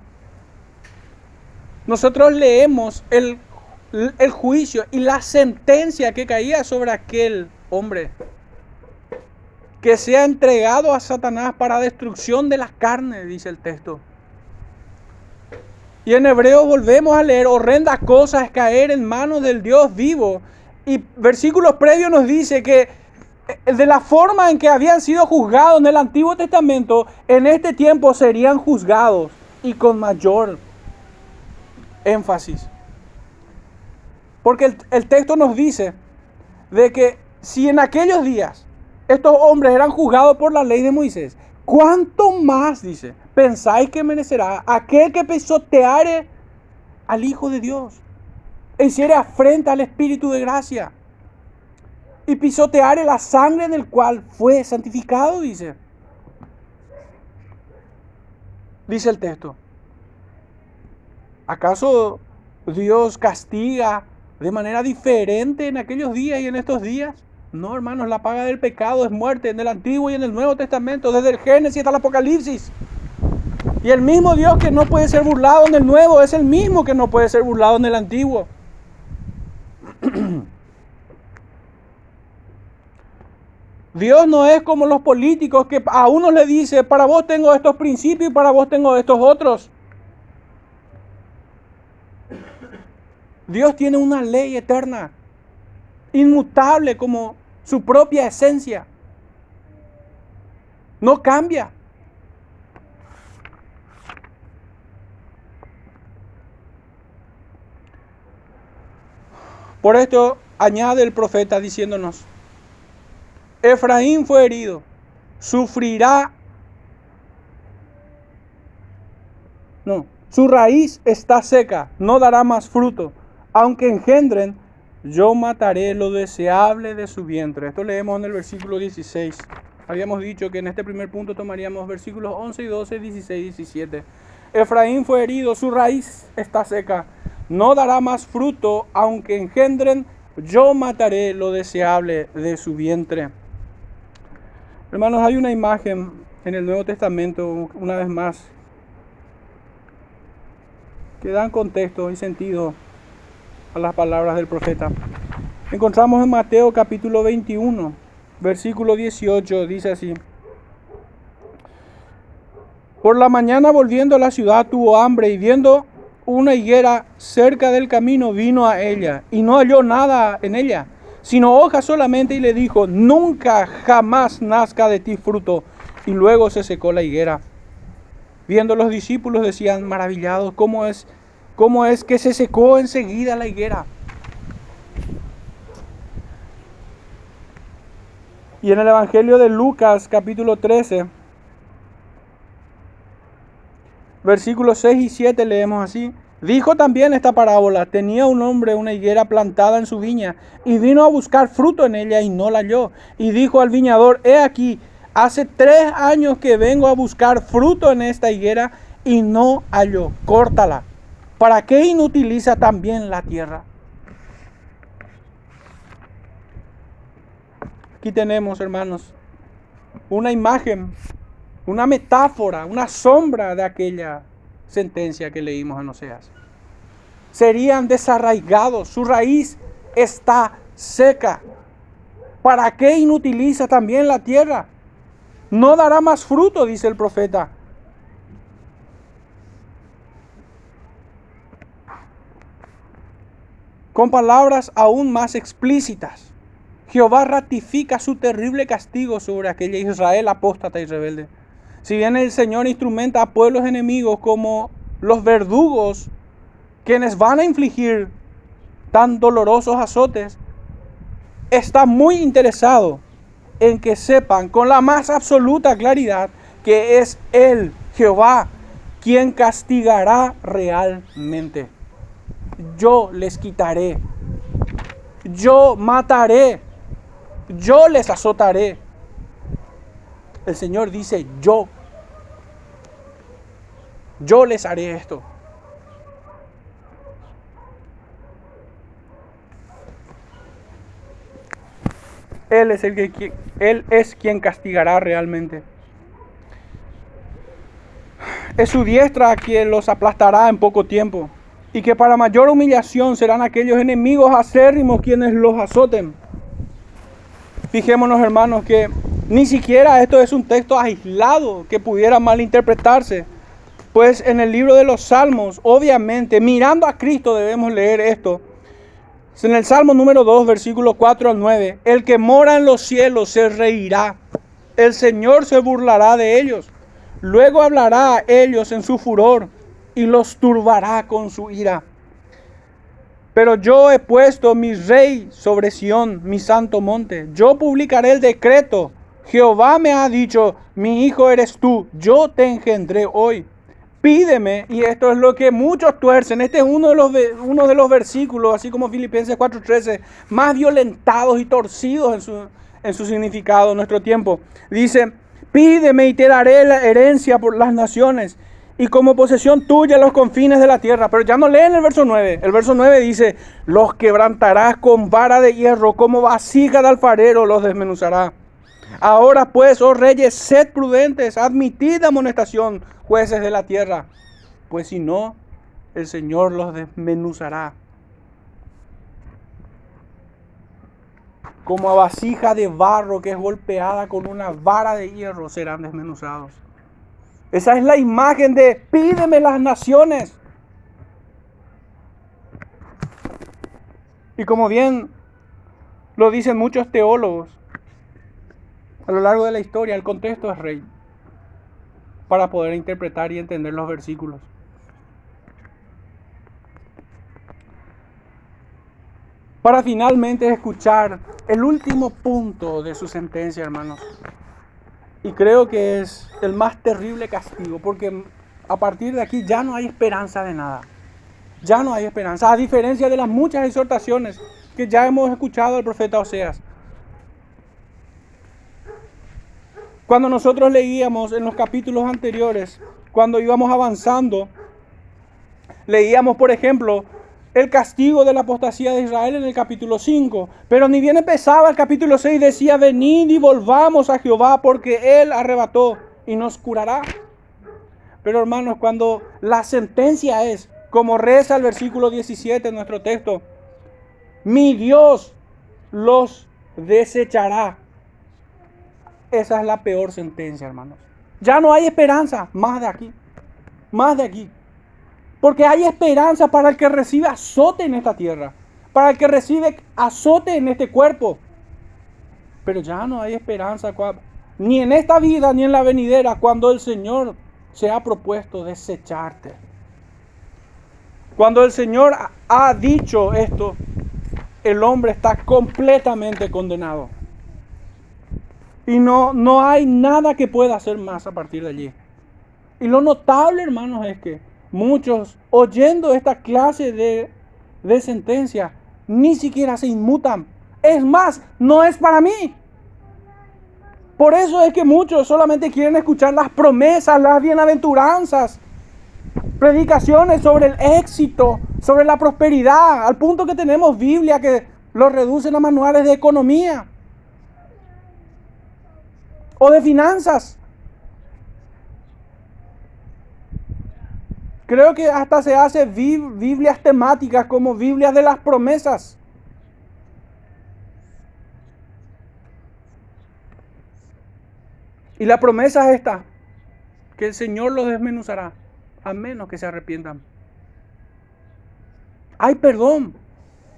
nosotros leemos el, el juicio y la sentencia que caía sobre aquel hombre que sea entregado a Satanás para destrucción de la carne, dice el texto. Y en hebreo volvemos a leer, horrenda cosa es caer en manos del Dios vivo y versículos previos nos dice que de la forma en que habían sido juzgados en el Antiguo Testamento, en este tiempo serían juzgados y con mayor énfasis. Porque el, el, texto nos dice de que si en aquellos días estos hombres eran juzgados por la ley de Moisés, ¿cuánto más, dice, pensáis que merecerá aquel que pisoteare al Hijo de Dios? e hiciere afrenta al Espíritu de gracia y pisoteare la sangre del cual fue santificado, dice. Dice el texto. ¿Acaso Dios castiga de manera diferente en aquellos días y en estos días? No, hermanos, la paga del pecado es muerte en el Antiguo y en el Nuevo Testamento, desde el Génesis hasta el Apocalipsis. Y el mismo Dios que no puede ser burlado en el Nuevo es el mismo que no puede ser burlado en el Antiguo. Dios no es como los políticos que a uno le dice, para vos tengo estos principios y para vos tengo estos otros. Dios tiene una ley eterna, inmutable como su propia esencia. No cambia. Por esto añade el profeta diciéndonos, Efraín fue herido, sufrirá. No, su raíz está seca, no dará más fruto. Aunque engendren, yo mataré lo deseable de su vientre. Esto leemos en el versículo 16. Habíamos dicho que en este primer punto tomaríamos versículos 11 y 12, 16 y 17. Efraín fue herido, su raíz está seca no dará más fruto, aunque engendren, yo mataré lo deseable de su vientre. Hermanos, hay una imagen en el Nuevo Testamento, una vez más, que dan contexto y sentido a las palabras del profeta. Encontramos en Mateo capítulo 21, versículo 18, dice así. Por la mañana volviendo a la ciudad tuvo hambre y viendo una higuera cerca del camino vino a ella y no halló nada en ella, sino hojas solamente y le dijo, nunca jamás nazca de ti fruto. Y luego se secó la higuera. Viendo los discípulos decían maravillados, ¿cómo es, cómo es que se secó enseguida la higuera? Y en el Evangelio de Lucas capítulo 13, versículos 6 y 7 leemos así. Dijo también esta parábola, tenía un hombre una higuera plantada en su viña y vino a buscar fruto en ella y no la halló. Y dijo al viñador, he aquí, hace tres años que vengo a buscar fruto en esta higuera y no halló. Córtala. ¿Para qué inutiliza también la tierra? Aquí tenemos, hermanos, una imagen una metáfora, una sombra de aquella sentencia que leímos en Oseas. Serían desarraigados, su raíz está seca. ¿Para qué inutiliza también la tierra? No dará más fruto, dice el profeta. Con palabras aún más explícitas, Jehová ratifica su terrible castigo sobre aquella Israel apóstata y rebelde. Si bien el Señor instrumenta a pueblos enemigos como los verdugos, quienes van a infligir tan dolorosos azotes, está muy interesado en que sepan con la más absoluta claridad que es Él, Jehová, quien castigará realmente. Yo les quitaré, yo mataré, yo les azotaré. El Señor dice, yo, yo les haré esto. Él es, el que, él es quien castigará realmente. Es su diestra quien los aplastará en poco tiempo. Y que para mayor humillación serán aquellos enemigos acérrimos quienes los azoten. Fijémonos hermanos que ni siquiera esto es un texto aislado que pudiera malinterpretarse. Pues en el libro de los Salmos, obviamente, mirando a Cristo debemos leer esto. En el Salmo número 2, versículo 4 al 9, el que mora en los cielos se reirá, el Señor se burlará de ellos, luego hablará a ellos en su furor y los turbará con su ira. Pero yo he puesto mi rey sobre Sión, mi santo monte. Yo publicaré el decreto Jehová me ha dicho, mi hijo eres tú, yo te engendré hoy. Pídeme, y esto es lo que muchos tuercen. Este es uno de los, uno de los versículos, así como Filipenses 4:13, más violentados y torcidos en su, en su significado en nuestro tiempo. Dice, pídeme y te daré la herencia por las naciones y como posesión tuya los confines de la tierra. Pero ya no leen el verso 9. El verso 9 dice, los quebrantarás con vara de hierro, como vasija de alfarero los desmenuzará. Ahora pues, oh reyes, sed prudentes, admitid amonestación, jueces de la tierra, pues si no, el Señor los desmenuzará. Como a vasija de barro que es golpeada con una vara de hierro serán desmenuzados. Esa es la imagen de pídeme las naciones. Y como bien lo dicen muchos teólogos, a lo largo de la historia el contexto es rey para poder interpretar y entender los versículos. Para finalmente escuchar el último punto de su sentencia, hermanos. Y creo que es el más terrible castigo, porque a partir de aquí ya no hay esperanza de nada. Ya no hay esperanza, a diferencia de las muchas exhortaciones que ya hemos escuchado del profeta Oseas. Cuando nosotros leíamos en los capítulos anteriores, cuando íbamos avanzando, leíamos, por ejemplo, el castigo de la apostasía de Israel en el capítulo 5. Pero ni bien empezaba el capítulo 6, decía, venid y volvamos a Jehová porque Él arrebató y nos curará. Pero hermanos, cuando la sentencia es, como reza el versículo 17 en nuestro texto, mi Dios los desechará. Esa es la peor sentencia, hermanos. Ya no hay esperanza más de aquí, más de aquí. Porque hay esperanza para el que recibe azote en esta tierra, para el que recibe azote en este cuerpo. Pero ya no hay esperanza ni en esta vida ni en la venidera cuando el Señor se ha propuesto desecharte. Cuando el Señor ha dicho esto, el hombre está completamente condenado. Y no, no hay nada que pueda hacer más a partir de allí. Y lo notable, hermanos, es que muchos, oyendo esta clase de, de sentencia, ni siquiera se inmutan. Es más, no es para mí. Por eso es que muchos solamente quieren escuchar las promesas, las bienaventuranzas, predicaciones sobre el éxito, sobre la prosperidad, al punto que tenemos Biblia que lo reducen a manuales de economía o de finanzas. Creo que hasta se hace Biblias temáticas como Biblias de las promesas. Y la promesa es esta, que el Señor los desmenuzará, a menos que se arrepientan. Hay perdón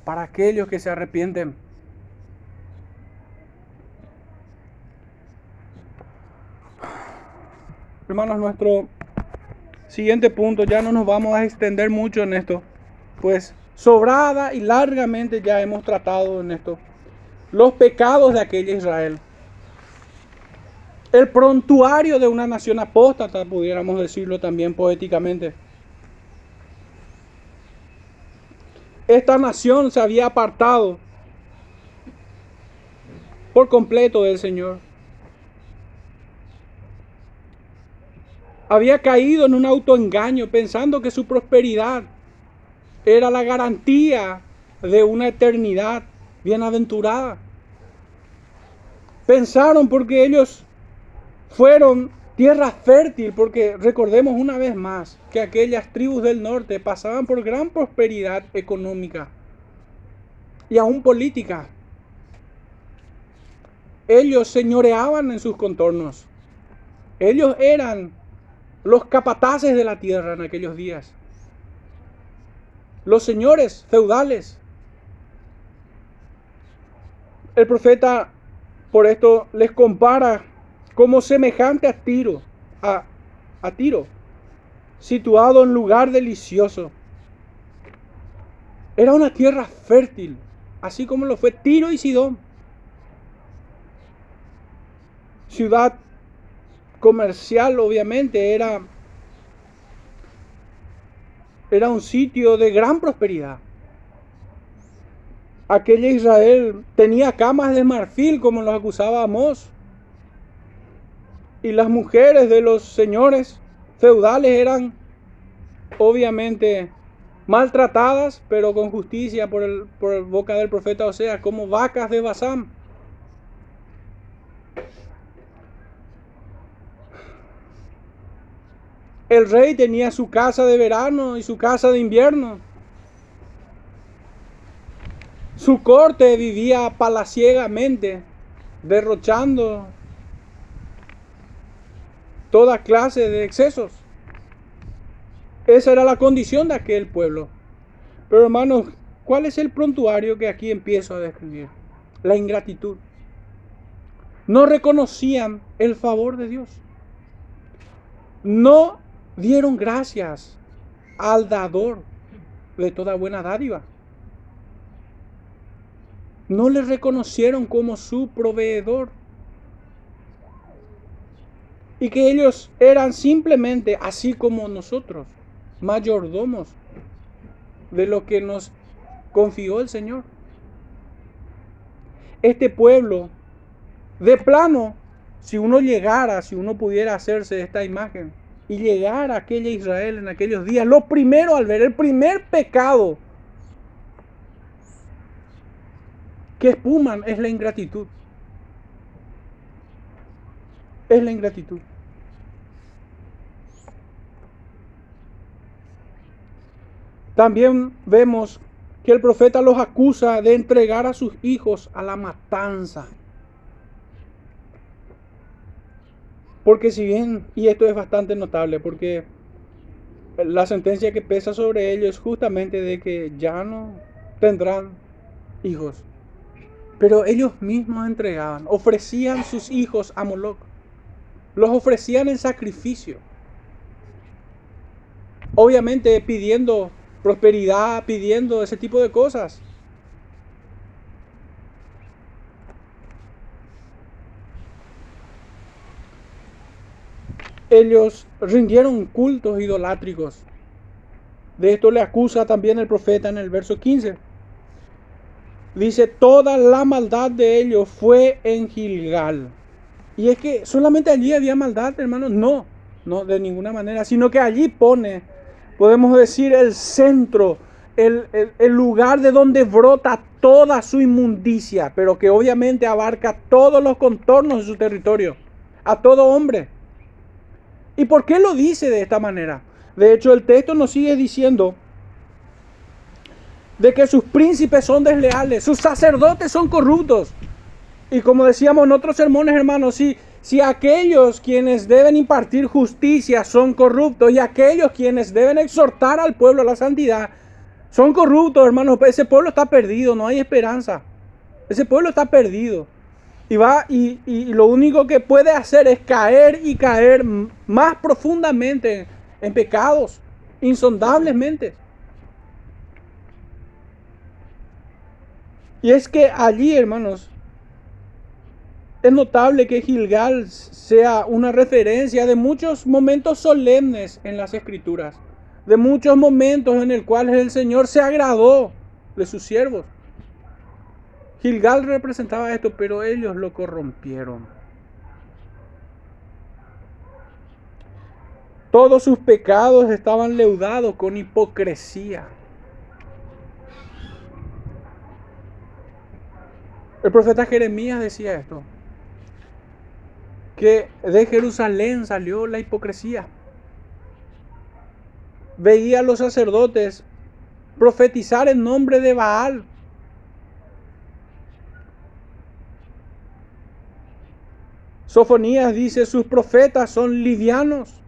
para aquellos que se arrepienten. Hermanos, nuestro siguiente punto, ya no nos vamos a extender mucho en esto, pues sobrada y largamente ya hemos tratado en esto los pecados de aquella Israel el prontuario de una nación apóstata, pudiéramos decirlo también poéticamente. Esta nación se había apartado por completo del Señor. Había caído en un autoengaño pensando que su prosperidad era la garantía de una eternidad bienaventurada. Pensaron porque ellos fueron tierra fértil, porque recordemos una vez más que aquellas tribus del norte pasaban por gran prosperidad económica y aún política. Ellos señoreaban en sus contornos. Ellos eran los capataces de la tierra en aquellos días. Los señores feudales. El profeta por esto les compara como semejante a Tiro, a, Tiro, situado en lugar delicioso. Era una tierra fértil, así como lo fue Tiro y Sidón. Ciudad comercial, obviamente, era, era un sitio de gran prosperidad. Aquella Israel tenía camas de marfil, como los acusaba Amós y las mujeres de los señores feudales eran obviamente maltratadas, pero con justicia por, el, por boca del profeta Osea, como vacas de Basán. El rey tenía su casa de verano y su casa de invierno. Su corte vivía palaciegamente, derrochando toda clase de excesos. Esa era la condición de aquel pueblo. Pero hermanos, ¿cuál es el prontuario que aquí empiezo a describir? La ingratitud. No reconocían el favor de Dios. No dieron gracias al dador de toda buena dádiva. No le reconocieron como su proveedor y que ellos eran simplemente, así como nosotros, mayordomos de lo que nos confió el Señor. Este pueblo, de plano, si uno llegara, si uno pudiera hacerse esta imagen y llegar a aquella Israel en aquellos días. Lo primero al ver el primer pecado que espuman es la ingratitud. Es la ingratitud. También vemos que el profeta los acusa de entregar a sus hijos a la matanza. Porque si bien, y esto es bastante notable, porque la sentencia que pesa sobre ellos es justamente de que ya no tendrán hijos. Pero ellos mismos entregaban, ofrecían sus hijos a Moloch. Los ofrecían en sacrificio. Obviamente pidiendo prosperidad, pidiendo ese tipo de cosas. Ellos rindieron cultos idolátricos. De esto le acusa también el profeta en el verso 15. Dice, toda la maldad de ellos fue en Gilgal. Y es que solamente allí había maldad, hermanos. No, no, de ninguna manera. Sino que allí pone, podemos decir, el centro, el, el lugar de donde brota toda su inmundicia, pero que obviamente abarca todos los contornos de su territorio, a todo hombre. ¿Y por qué lo dice de esta manera? De hecho, el texto nos sigue diciendo de que sus príncipes son desleales, sus sacerdotes son corruptos. Y como decíamos en otros sermones, hermanos, si, si aquellos quienes deben impartir justicia son corruptos y aquellos quienes deben exhortar al pueblo a la santidad son corruptos, hermanos, ese pueblo está perdido, no hay esperanza. Ese pueblo está perdido. Y va y, y lo único que puede hacer es caer y caer más profundamente en pecados, insondablemente. Y es que allí, hermanos, es notable que Gilgal sea una referencia de muchos momentos solemnes en las escrituras, de muchos momentos en el cuales el Señor se agradó de sus siervos. Gilgal representaba esto, pero ellos lo corrompieron. Todos sus pecados estaban leudados con hipocresía. El profeta Jeremías decía esto, que de Jerusalén salió la hipocresía. Veía a los sacerdotes profetizar en nombre de Baal. Sofonías dice, sus profetas son livianos.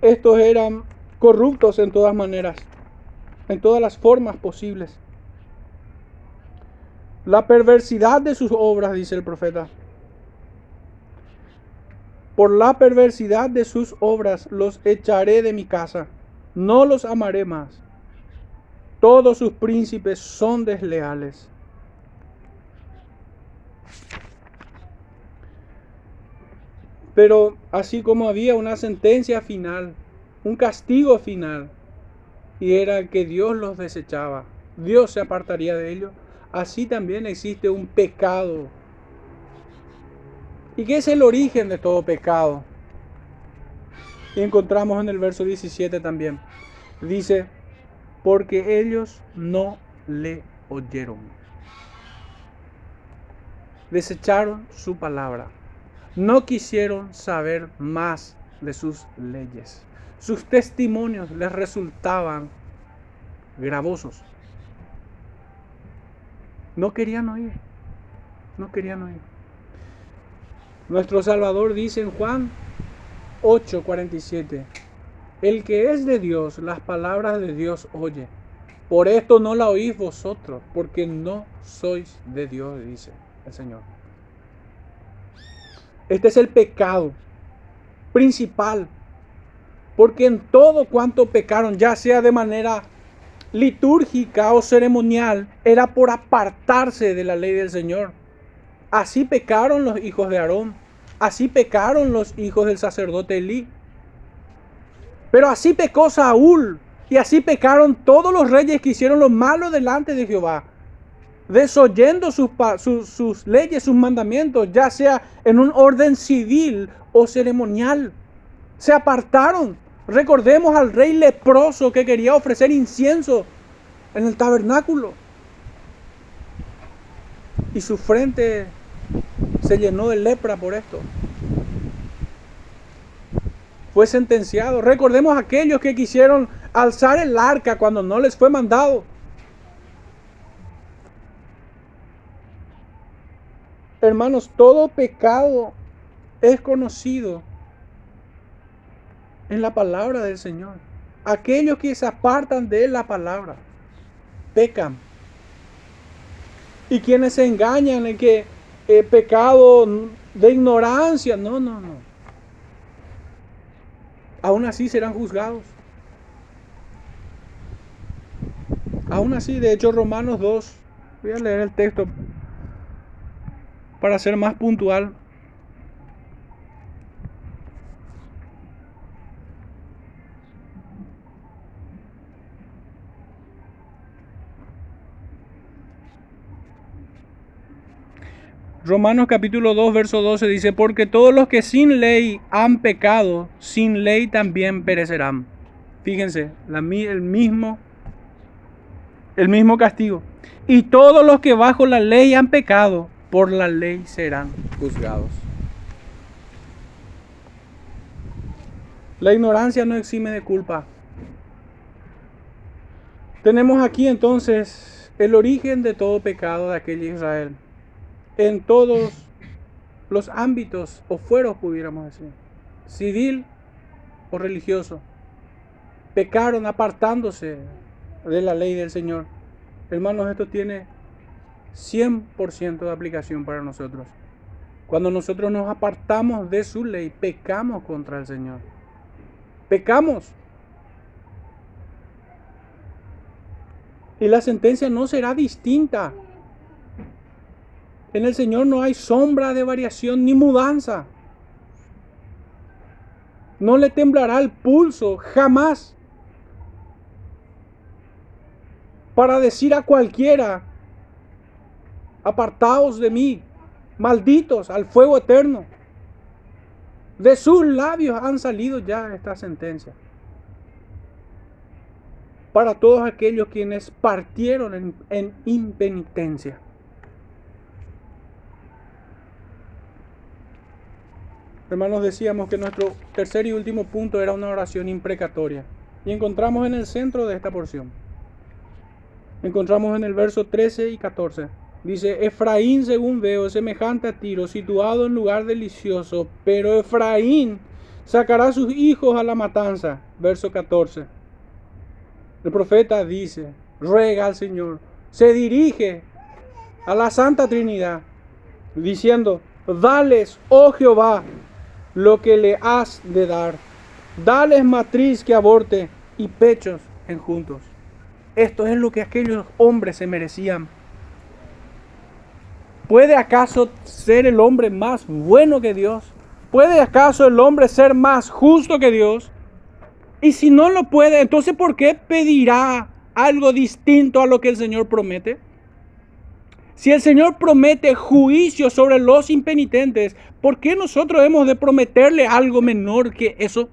estos eran corruptos en todas maneras, en todas las formas posibles. La perversidad de sus obras, dice el profeta. Por la perversidad de sus obras los echaré de mi casa, no los amaré más. Todos sus príncipes son desleales. Pero así como había una sentencia final, un castigo final, y era que Dios los desechaba, Dios se apartaría de ellos, así también existe un pecado. ¿Y qué es el origen de todo pecado? Y encontramos en el verso 17 también. Dice, porque ellos no le oyeron. Desecharon su palabra no quisieron saber más de sus leyes. Sus testimonios les resultaban gravosos. No querían oír. No querían oír. Nuestro Salvador dice en Juan 8:47, el que es de Dios, las palabras de Dios oye. Por esto no la oís vosotros, porque no sois de Dios, dice el Señor. Este es el pecado principal. Porque en todo cuanto pecaron, ya sea de manera litúrgica o ceremonial, era por apartarse de la ley del Señor. Así pecaron los hijos de Aarón. Así pecaron los hijos del sacerdote Elí. Pero así pecó Saúl. Y así pecaron todos los reyes que hicieron lo malo delante de Jehová desoyendo sus, sus, leyes, sus mandamientos, ya sea en un orden civil o ceremonial. Se apartaron. Recordemos al rey leproso que quería ofrecer incienso en el tabernáculo. Y su frente se llenó de lepra por esto. Fue sentenciado. Recordemos aquellos que quisieron alzar el arca cuando no les fue mandado. Hermanos, todo pecado es conocido en la palabra del Señor. Aquellos que se apartan de la palabra pecan. Y quienes se engañan en que pecado de ignorancia, no, no, no. Aún así serán juzgados. Aún así, de hecho, Romanos 2, voy a leer el texto para ser más puntual. Romanos capítulo 2, verso 12 dice, porque todos los que sin ley han pecado, sin ley también perecerán. Fíjense, el, mismo, el mismo castigo. Y todos los que bajo la ley han pecado, por la ley serán juzgados. La ignorancia no exime de culpa. Tenemos aquí entonces el origen de todo pecado de aquel Israel en todos los ámbitos o fueros, pudiéramos decir, civil o religioso. Pecaron apartándose de la ley del Señor. Hermanos, esto tiene 100% de aplicación para nosotros. Cuando nosotros nos apartamos de su ley, pecamos contra el Señor. Pecamos. Y la sentencia no será distinta en el Señor no hay sombra de variación ni mudanza. No le temblará el pulso jamás para decir a cualquiera, apartaos de mí, malditos al fuego eterno. De sus labios han salido ya esta sentencia. Para todos aquellos quienes partieron en, en impenitencia. Hermanos, decíamos que nuestro tercer y último punto era una oración imprecatoria. Y encontramos en el centro de esta porción. Encontramos en el verso 13 y 14. Dice, Efraín, según veo, es semejante a Tiro, situado en lugar delicioso, pero Efraín sacará sus hijos a la matanza. Verso 14. El profeta dice, ruega al Señor, se dirige a la Santa Trinidad, diciendo, dales, oh Jehová, lo que le has de dar. Dales matriz que aborte y pechos enjuntos. Esto es lo que aquellos hombres se merecían. ¿Puede acaso ser el hombre más bueno que Dios? ¿Puede acaso el hombre ser más justo que Dios? Y si no lo puede, entonces ¿por qué pedirá algo distinto a lo que el Señor promete? Si el Señor promete juicio sobre los impenitentes, ¿por qué nosotros hemos de prometerle algo menor que eso?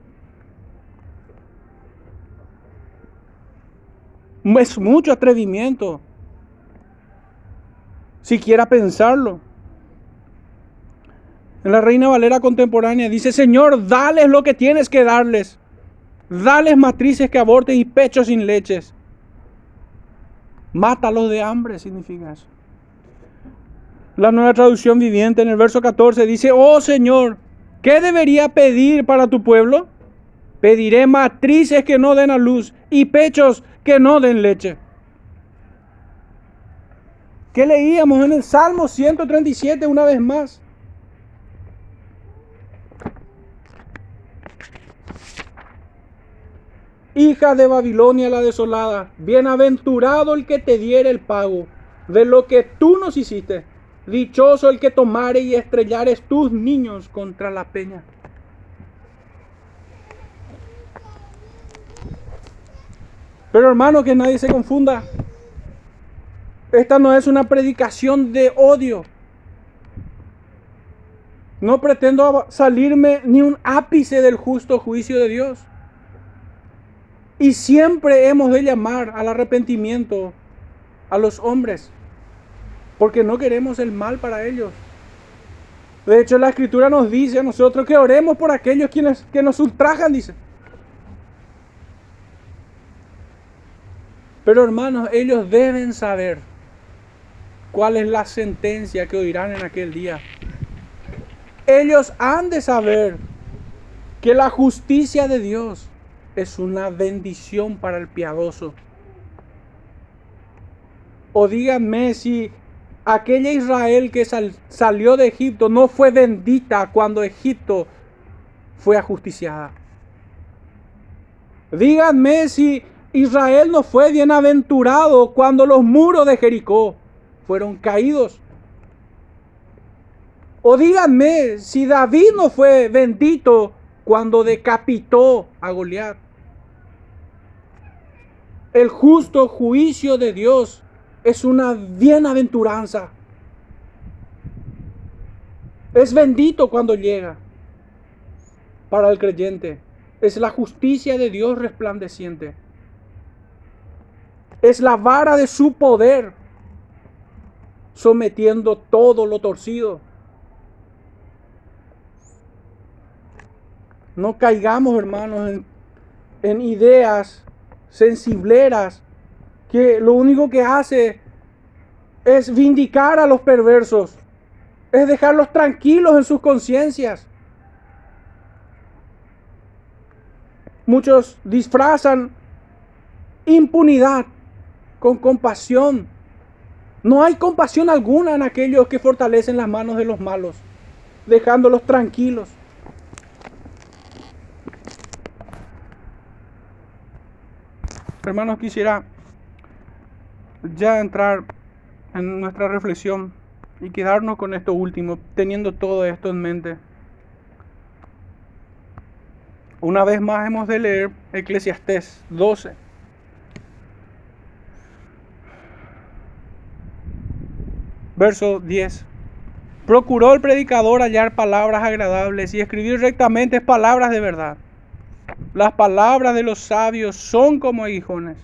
Es mucho atrevimiento. Siquiera pensarlo. En la Reina Valera contemporánea dice, Señor, dales lo que tienes que darles. Dales matrices que aborten y pechos sin leches. Mátalos de hambre, significa eso. La nueva traducción viviente en el verso 14 dice, oh Señor, ¿qué debería pedir para tu pueblo? Pediré matrices que no den a luz y pechos que no den leche. ¿Qué leíamos en el Salmo 137 una vez más? Hija de Babilonia la desolada, bienaventurado el que te diere el pago de lo que tú nos hiciste. Dichoso el que tomare y estrellares tus niños contra la peña. Pero hermano, que nadie se confunda. Esta no es una predicación de odio. No pretendo salirme ni un ápice del justo juicio de Dios. Y siempre hemos de llamar al arrepentimiento a los hombres porque no queremos el mal para ellos. De hecho, la escritura nos dice a nosotros que oremos por aquellos quienes, que nos ultrajan, dice. Pero hermanos, ellos deben saber cuál es la sentencia que oirán en aquel día. Ellos han de saber que la justicia de Dios es una bendición para el piadoso. O díganme si aquella Israel que salió de Egipto no fue bendita cuando Egipto fue ajusticiada. Díganme si Israel no fue bienaventurado cuando los muros de Jericó fueron caídos. O díganme si David no fue bendito cuando decapitó a Goliat. El justo juicio de Dios es una bienaventuranza. Es bendito cuando llega para el creyente. Es la justicia de Dios resplandeciente. Es la vara de su poder sometiendo todo lo torcido. No caigamos, hermanos, en, ideas sensibleras que lo único que hace es vindicar a los perversos, es dejarlos tranquilos en sus conciencias. Muchos disfrazan impunidad con compasión. No hay compasión alguna en aquellos que fortalecen las manos de los malos, dejándolos tranquilos. Hermanos, quisiera ya entrar en nuestra reflexión y quedarnos con esto último, teniendo todo esto en mente. Una vez más hemos de leer Eclesiastés 12. Verso 10. Procuró el predicador hallar palabras agradables y escribir rectamente palabras de verdad. Las palabras de los sabios son como aguijones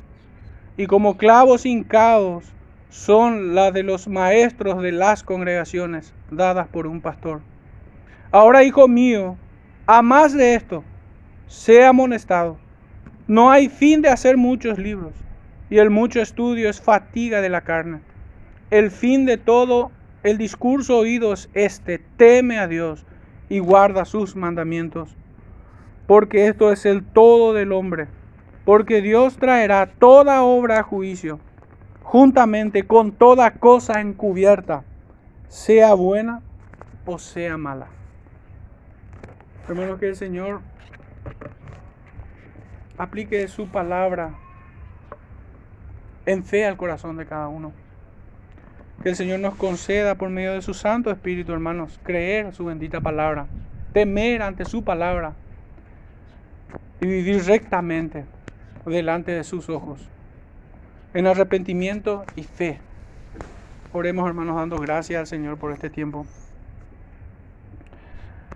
y como clavos hincados son las de los maestros de las congregaciones dadas por un pastor. Ahora, hijo mío, a más de esto, sea amonestado. No hay fin de hacer muchos libros, y el mucho estudio es fatiga de la carne. El fin de todo el discurso oído es este, teme a Dios y guarda sus mandamientos, porque esto es el todo del hombre porque Dios traerá toda obra a juicio, juntamente con toda cosa encubierta, sea buena o sea mala. Hermanos, que el Señor aplique su palabra en fe al corazón de cada uno. Que el Señor nos conceda por medio de su Santo Espíritu, hermanos, creer su bendita palabra, temer ante su palabra y vivir rectamente delante de sus ojos, en arrepentimiento y fe. Oremos hermanos dando gracias al Señor por este tiempo.